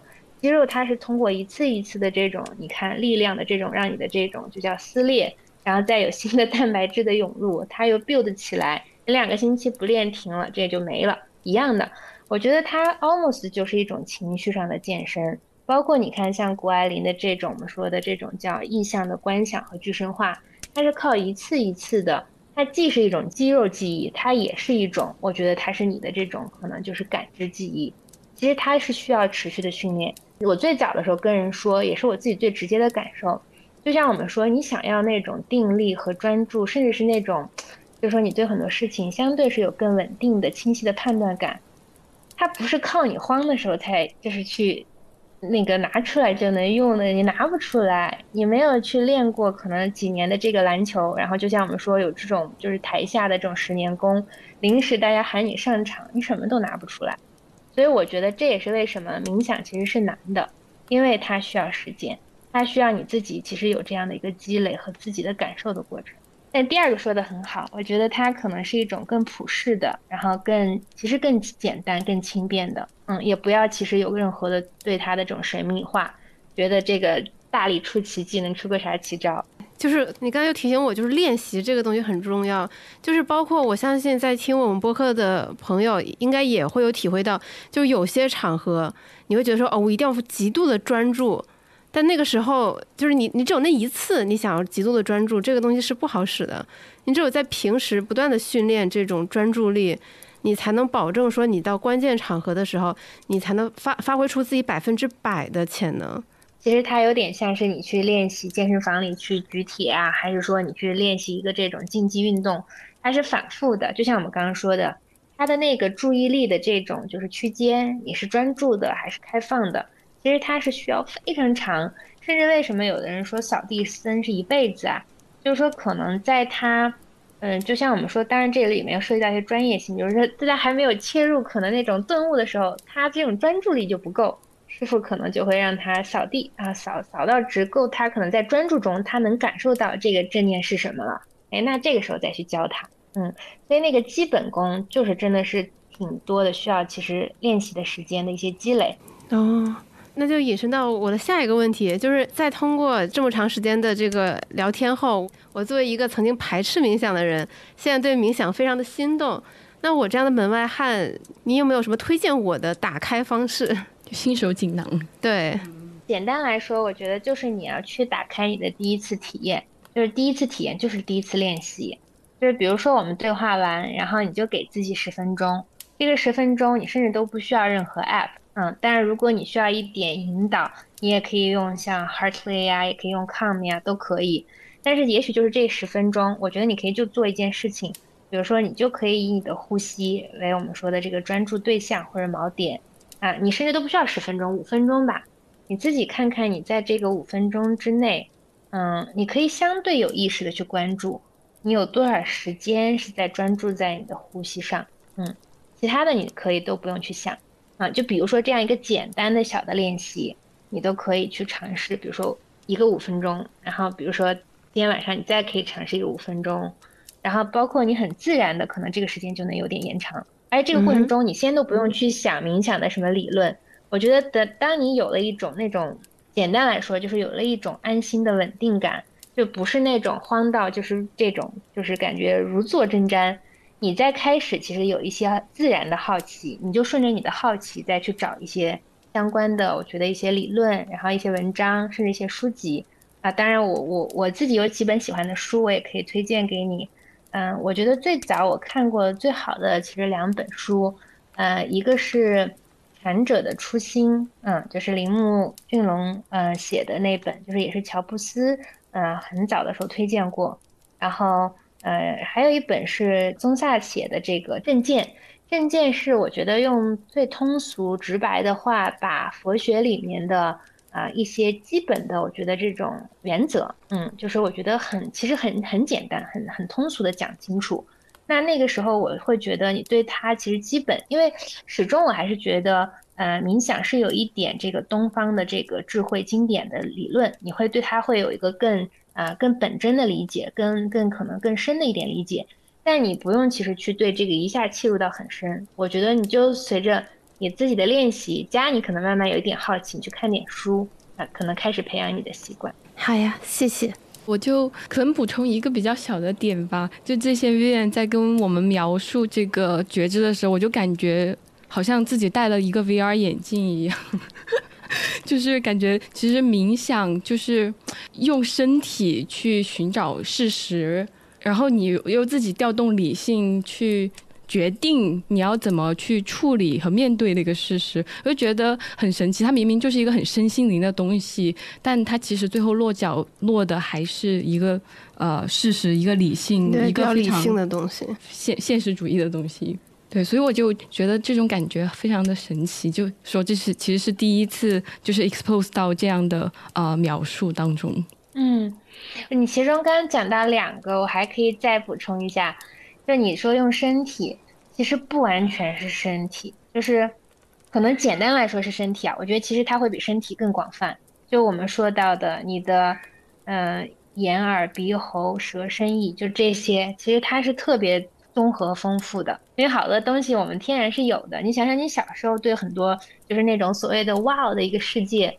肌肉它是通过一次一次的这种你看力量的这种让你的这种就叫撕裂，然后再有新的蛋白质的涌入，它又 build 起来。你两个星期不练停了，这也就没了，一样的。我觉得它 almost 就是一种情绪上的健身，包括你看像谷爱凌的这种我们说的这种叫意象的观想和具身化，它是靠一次一次的，它既是一种肌肉记忆，它也是一种，我觉得它是你的这种可能就是感知记忆，其实它是需要持续的训练。我最早的时候跟人说，也是我自己最直接的感受，就像我们说，你想要那种定力和专注，甚至是那种，就是说你对很多事情相对是有更稳定的、清晰的判断感。它不是靠你慌的时候才就是去那个拿出来就能用的，你拿不出来，你没有去练过可能几年的这个篮球，然后就像我们说有这种就是台下的这种十年功，临时大家喊你上场，你什么都拿不出来。所以我觉得这也是为什么冥想其实是难的，因为它需要时间，它需要你自己其实有这样的一个积累和自己的感受的过程。但第二个说的很好，我觉得它可能是一种更普世的，然后更其实更简单、更轻便的，嗯，也不要其实有任何的对它的这种神秘化，觉得这个大力出奇迹能出个啥奇招？就是你刚才又提醒我，就是练习这个东西很重要，就是包括我相信在听我们播客的朋友应该也会有体会到，就有些场合你会觉得说，哦，我一定要极度的专注。但那个时候，就是你，你只有那一次，你想要极度的专注，这个东西是不好使的。你只有在平时不断的训练这种专注力，你才能保证说，你到关键场合的时候，你才能发发挥出自己百分之百的潜能。其实它有点像是你去练习健身房里去举铁啊，还是说你去练习一个这种竞技运动，它是反复的。就像我们刚刚说的，它的那个注意力的这种就是区间，你是专注的还是开放的？其实它是需要非常长，甚至为什么有的人说扫地僧是一辈子啊？就是说可能在他，嗯，就像我们说，当然这里面要涉及到一些专业性，就是说大家还没有切入可能那种顿悟的时候，他这种专注力就不够，师傅可能就会让他扫地啊，扫扫到只够他可能在专注中他能感受到这个正念是什么了，哎，那这个时候再去教他，嗯，所以那个基本功就是真的是挺多的，需要其实练习的时间的一些积累哦。那就引申到我的下一个问题，就是在通过这么长时间的这个聊天后，我作为一个曾经排斥冥想的人，现在对冥想非常的心动。那我这样的门外汉，你有没有什么推荐我的打开方式？就新手锦囊。对，简单来说，我觉得就是你要去打开你的第一次体验，就是第一次体验就是第一次练习，就是比如说我们对话完，然后你就给自己十分钟，这个十分钟你甚至都不需要任何 app。嗯，但是如果你需要一点引导，你也可以用像 Heartly 呀，也可以用 Calm 呀，都可以。但是也许就是这十分钟，我觉得你可以就做一件事情，比如说你就可以以你的呼吸为我们说的这个专注对象或者锚点啊，你甚至都不需要十分钟，五分钟吧，你自己看看你在这个五分钟之内，嗯，你可以相对有意识的去关注，你有多少时间是在专注在你的呼吸上，嗯，其他的你可以都不用去想。啊，就比如说这样一个简单的小的练习，你都可以去尝试。比如说一个五分钟，然后比如说今天晚上你再可以尝试一个五分钟，然后包括你很自然的，可能这个时间就能有点延长。而这个过程中，你先都不用去想冥想的什么理论。我觉得的，当你有了一种那种简单来说，就是有了一种安心的稳定感，就不是那种慌到就是这种，就是感觉如坐针毡。你在开始其实有一些自然的好奇，你就顺着你的好奇再去找一些相关的，我觉得一些理论，然后一些文章，甚至一些书籍啊。当然，我我我自己有几本喜欢的书，我也可以推荐给你。嗯，我觉得最早我看过最好的其实两本书，呃，一个是传者的初心，嗯，就是铃木俊龙呃写的那本，就是也是乔布斯呃很早的时候推荐过。然后呃还有一本是宗萨写的这个证见，正见是我觉得用最通俗直白的话，把佛学里面的啊一些基本的，我觉得这种原则，嗯，就是我觉得很其实很很简单，很很通俗的讲清楚。那那个时候我会觉得你对它其实基本，因为始终我还是觉得，呃，冥想是有一点这个东方的这个智慧经典的理论，你会对它会有一个更啊更本真的理解，更更可能更深的一点理解。但你不用其实去对这个一下切入到很深，我觉得你就随着你自己的练习，加你可能慢慢有一点好奇，你去看点书啊，可能开始培养你的习惯。好呀，谢谢。我就可能补充一个比较小的点吧，就这些 v i n 在跟我们描述这个觉知的时候，我就感觉好像自己戴了一个 VR 眼镜一样，就是感觉其实冥想就是用身体去寻找事实，然后你又自己调动理性去。决定你要怎么去处理和面对那个事实，我就觉得很神奇。它明明就是一个很身心灵的东西，但它其实最后落脚落的还是一个呃事实，一个理性，一个理性的东西，现现实主义的东西。对，所以我就觉得这种感觉非常的神奇。就说这是其实是第一次，就是 expose 到这样的呃描述当中。嗯，你其中刚刚讲到两个，我还可以再补充一下。就你说用身体，其实不完全是身体，就是可能简单来说是身体啊。我觉得其实它会比身体更广泛。就我们说到的，你的嗯眼耳鼻喉舌身意，就这些，其实它是特别综合丰富的。因为好多东西我们天然是有的。你想想，你小时候对很多就是那种所谓的哇的一个世界。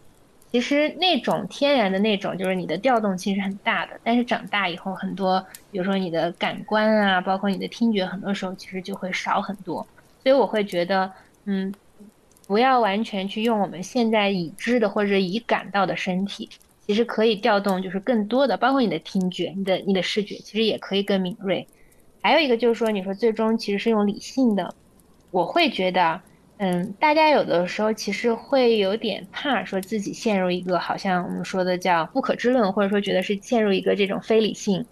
其实那种天然的那种，就是你的调动其实很大的，但是长大以后很多，比如说你的感官啊，包括你的听觉，很多时候其实就会少很多。所以我会觉得，嗯，不要完全去用我们现在已知的或者已感到的身体，其实可以调动就是更多的，包括你的听觉、你的你的视觉，其实也可以更敏锐。还有一个就是说，你说最终其实是用理性的，我会觉得。嗯，大家有的时候其实会有点怕，说自己陷入一个好像我们说的叫不可知论，或者说觉得是陷入一个这种非理性。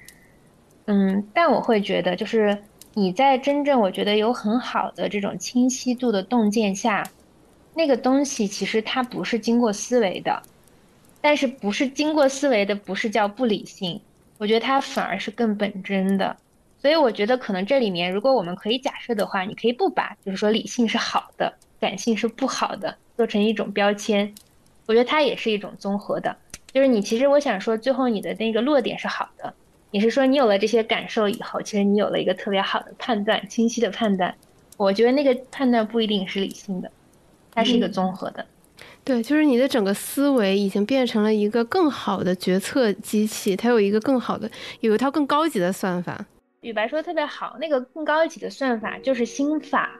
嗯，但我会觉得，就是你在真正我觉得有很好的这种清晰度的洞见下，那个东西其实它不是经过思维的，但是不是经过思维的不是叫不理性，我觉得它反而是更本真的。所以我觉得可能这里面，如果我们可以假设的话，你可以不把就是说理性是好的，感性是不好的做成一种标签。我觉得它也是一种综合的，就是你其实我想说，最后你的那个落点是好的，你是说你有了这些感受以后，其实你有了一个特别好的判断，清晰的判断。我觉得那个判断不一定是理性的，它是一个综合的。对，就是你的整个思维已经变成了一个更好的决策机器，它有一个更好的，有一套更高级的算法。宇白说的特别好，那个更高一级的算法就是心法，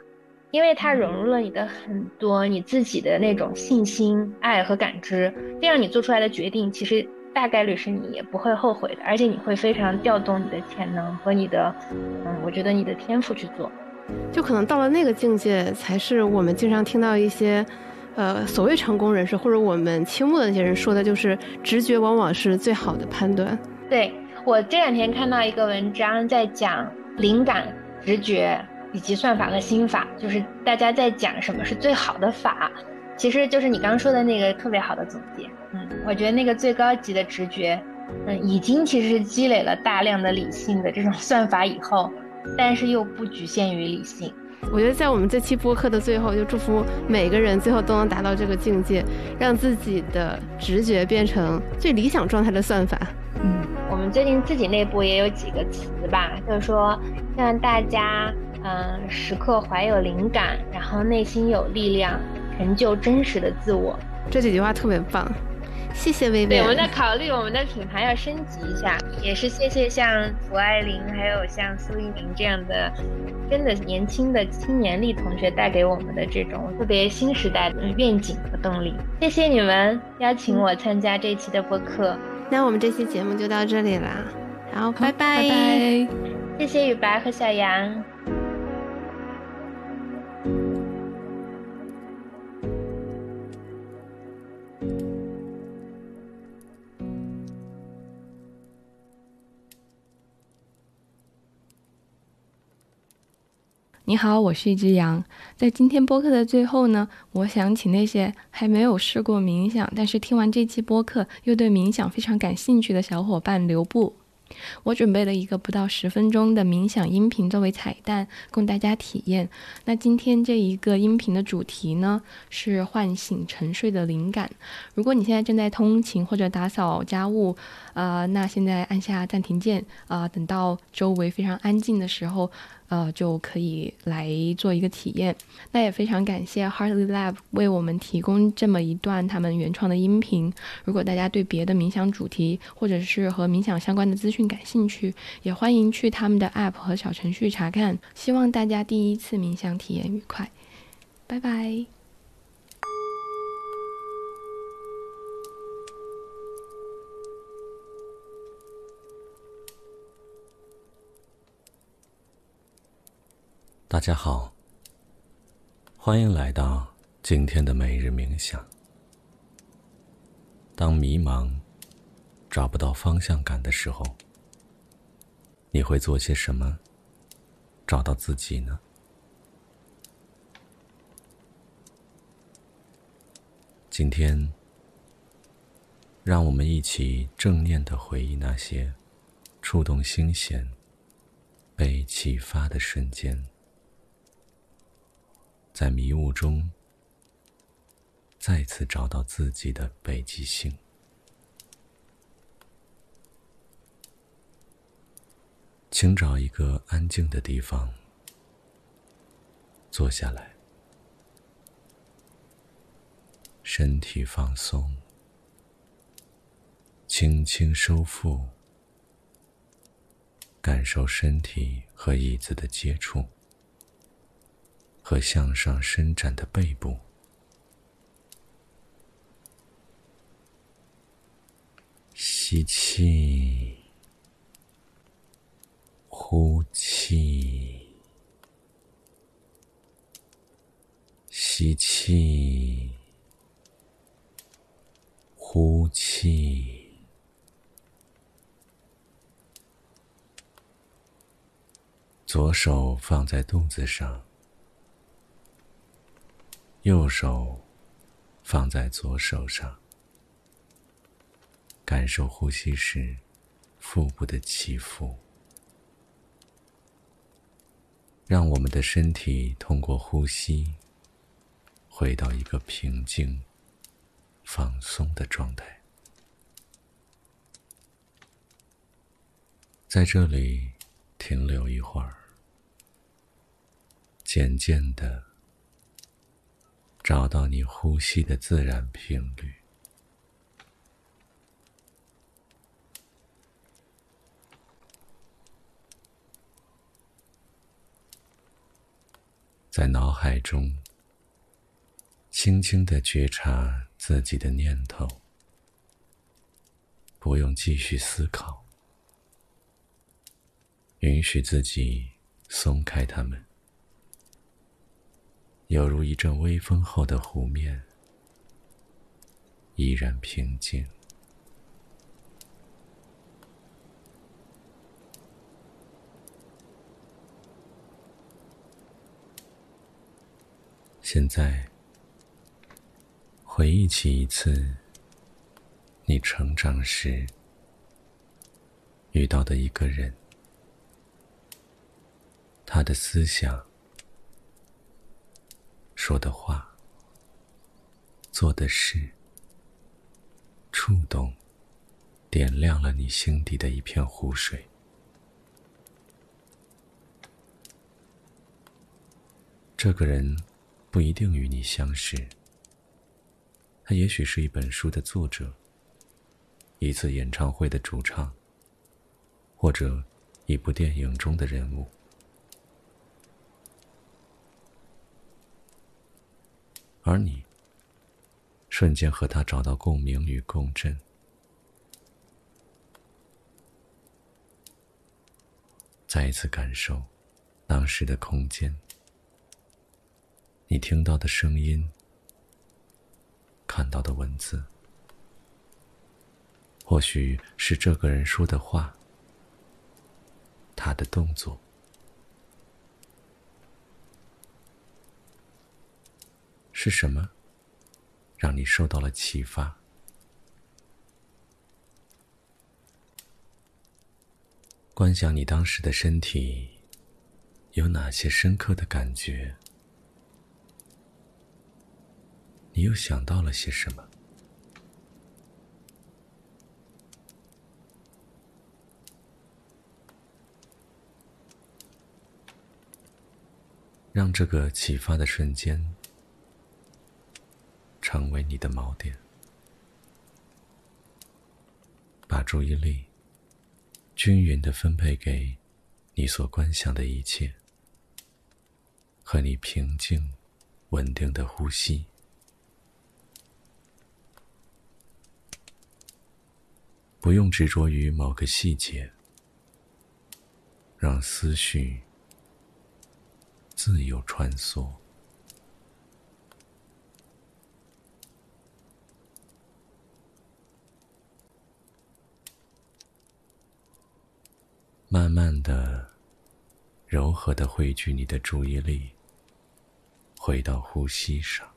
因为它融入了你的很多你自己的那种信心、爱和感知，这样你做出来的决定其实大概率是你也不会后悔的，而且你会非常调动你的潜能和你的，嗯，我觉得你的天赋去做，就可能到了那个境界，才是我们经常听到一些，呃，所谓成功人士或者我们倾慕的那些人说的，就是直觉往往是最好的判断。对。我这两天看到一个文章，在讲灵感、直觉以及算法和心法，就是大家在讲什么是最好的法，其实就是你刚刚说的那个特别好的总结。嗯，我觉得那个最高级的直觉，嗯，已经其实是积累了大量的理性的这种 算法以后，但是又不局限于理性。我觉得在我们这期播客的最后，就祝福每个人最后都能达到这个境界，让自己的直觉变成最理想状态的算法。嗯，我们最近自己内部也有几个词吧，就是说让大家嗯时刻怀有灵感，然后内心有力量，成就真实的自我。这几句话特别棒，谢谢薇薇。对，我们在考虑我们的品牌要升级一下，也是谢谢像谷爱凌还有像苏一鸣这样的真的年轻的青年力同学带给我们的这种特别新时代的愿景和动力。谢谢你们邀请我参加这期的播客。那我们这期节目就到这里啦，好，拜拜，谢谢雨白和小杨。你好，我是一只羊。在今天播客的最后呢，我想请那些还没有试过冥想，但是听完这期播客又对冥想非常感兴趣的小伙伴留步。我准备了一个不到十分钟的冥想音频作为彩蛋，供大家体验。那今天这一个音频的主题呢，是唤醒沉睡的灵感。如果你现在正在通勤或者打扫家务，呃，那现在按下暂停键，啊，等到周围非常安静的时候。呃，就可以来做一个体验。那也非常感谢 Heartly Lab 为我们提供这么一段他们原创的音频。如果大家对别的冥想主题或者是和冥想相关的资讯感兴趣，也欢迎去他们的 App 和小程序查看。希望大家第一次冥想体验愉快，拜拜。大家好，欢迎来到今天的每日冥想。当迷茫、找不到方向感的时候，你会做些什么找到自己呢？今天，让我们一起正念的回忆那些触动心弦、被启发的瞬间。在迷雾中，再次找到自己的北极星。请找一个安静的地方坐下来，身体放松，轻轻收腹，感受身体和椅子的接触。和向上伸展的背部，吸气，呼气，吸气，呼气，左手放在肚子上。右手放在左手上，感受呼吸时腹部的起伏，让我们的身体通过呼吸回到一个平静、放松的状态。在这里停留一会儿，渐渐的。找到你呼吸的自然频率，在脑海中轻轻的觉察自己的念头，不用继续思考，允许自己松开它们。犹如一阵微风后的湖面，依然平静。现在，回忆起一次你成长时遇到的一个人，他的思想。说的话，做的事，触动，点亮了你心底的一片湖水。这个人不一定与你相识，他也许是一本书的作者，一次演唱会的主唱，或者一部电影中的人物。而你，瞬间和他找到共鸣与共振。再一次感受当时的空间，你听到的声音，看到的文字，或许是这个人说的话，他的动作，是什么让你受到了启发？观想你当时的身体有哪些深刻的感觉？你又想到了些什么？让这个启发的瞬间成为你的锚点，把注意力均匀的分配给你所观想的一切，和你平静、稳定的呼吸，不用执着于某个细节，让思绪。自由穿梭，慢慢的、柔和的汇聚你的注意力，回到呼吸上。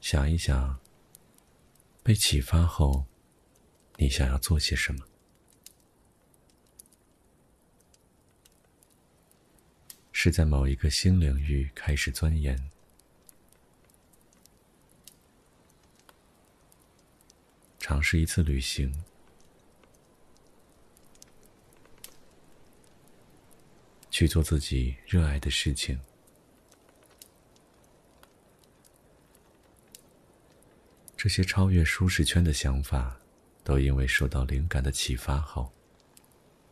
想一想，被启发后，你想要做些什么？是在某一个新领域开始钻研，尝试一次旅行，去做自己热爱的事情。这些超越舒适圈的想法，都因为受到灵感的启发后，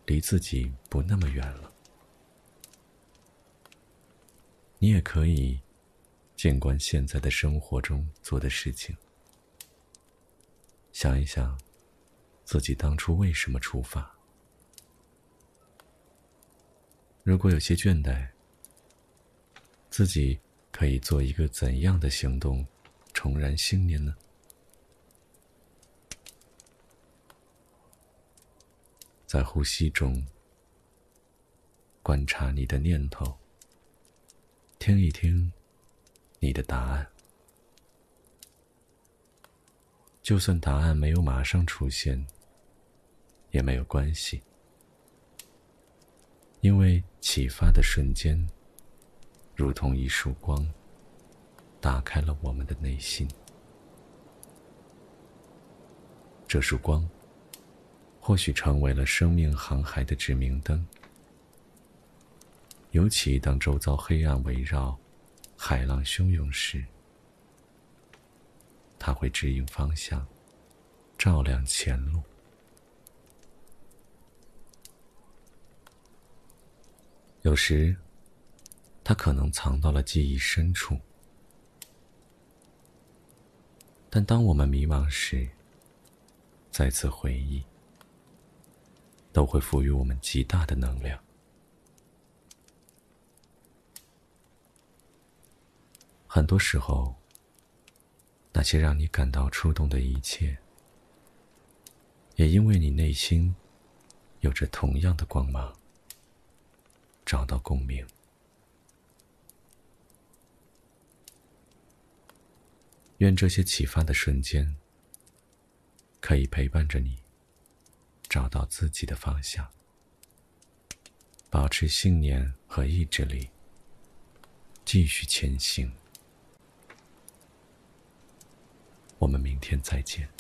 离自己不那么远了。你也可以静观现在的生活中做的事情，想一想自己当初为什么出发。如果有些倦怠，自己可以做一个怎样的行动，重燃信念呢？在呼吸中观察你的念头。听一听你的答案，就算答案没有马上出现，也没有关系，因为启发的瞬间，如同一束光，打开了我们的内心。这束光，或许成为了生命航海的指明灯。尤其当周遭黑暗围绕、海浪汹涌时，它会指引方向，照亮前路。有时，它可能藏到了记忆深处，但当我们迷茫时，再次回忆，都会赋予我们极大的能量。很多时候，那些让你感到触动的一切，也因为你内心有着同样的光芒，找到共鸣。愿这些启发的瞬间，可以陪伴着你，找到自己的方向，保持信念和意志力，继续前行。我们明天再见。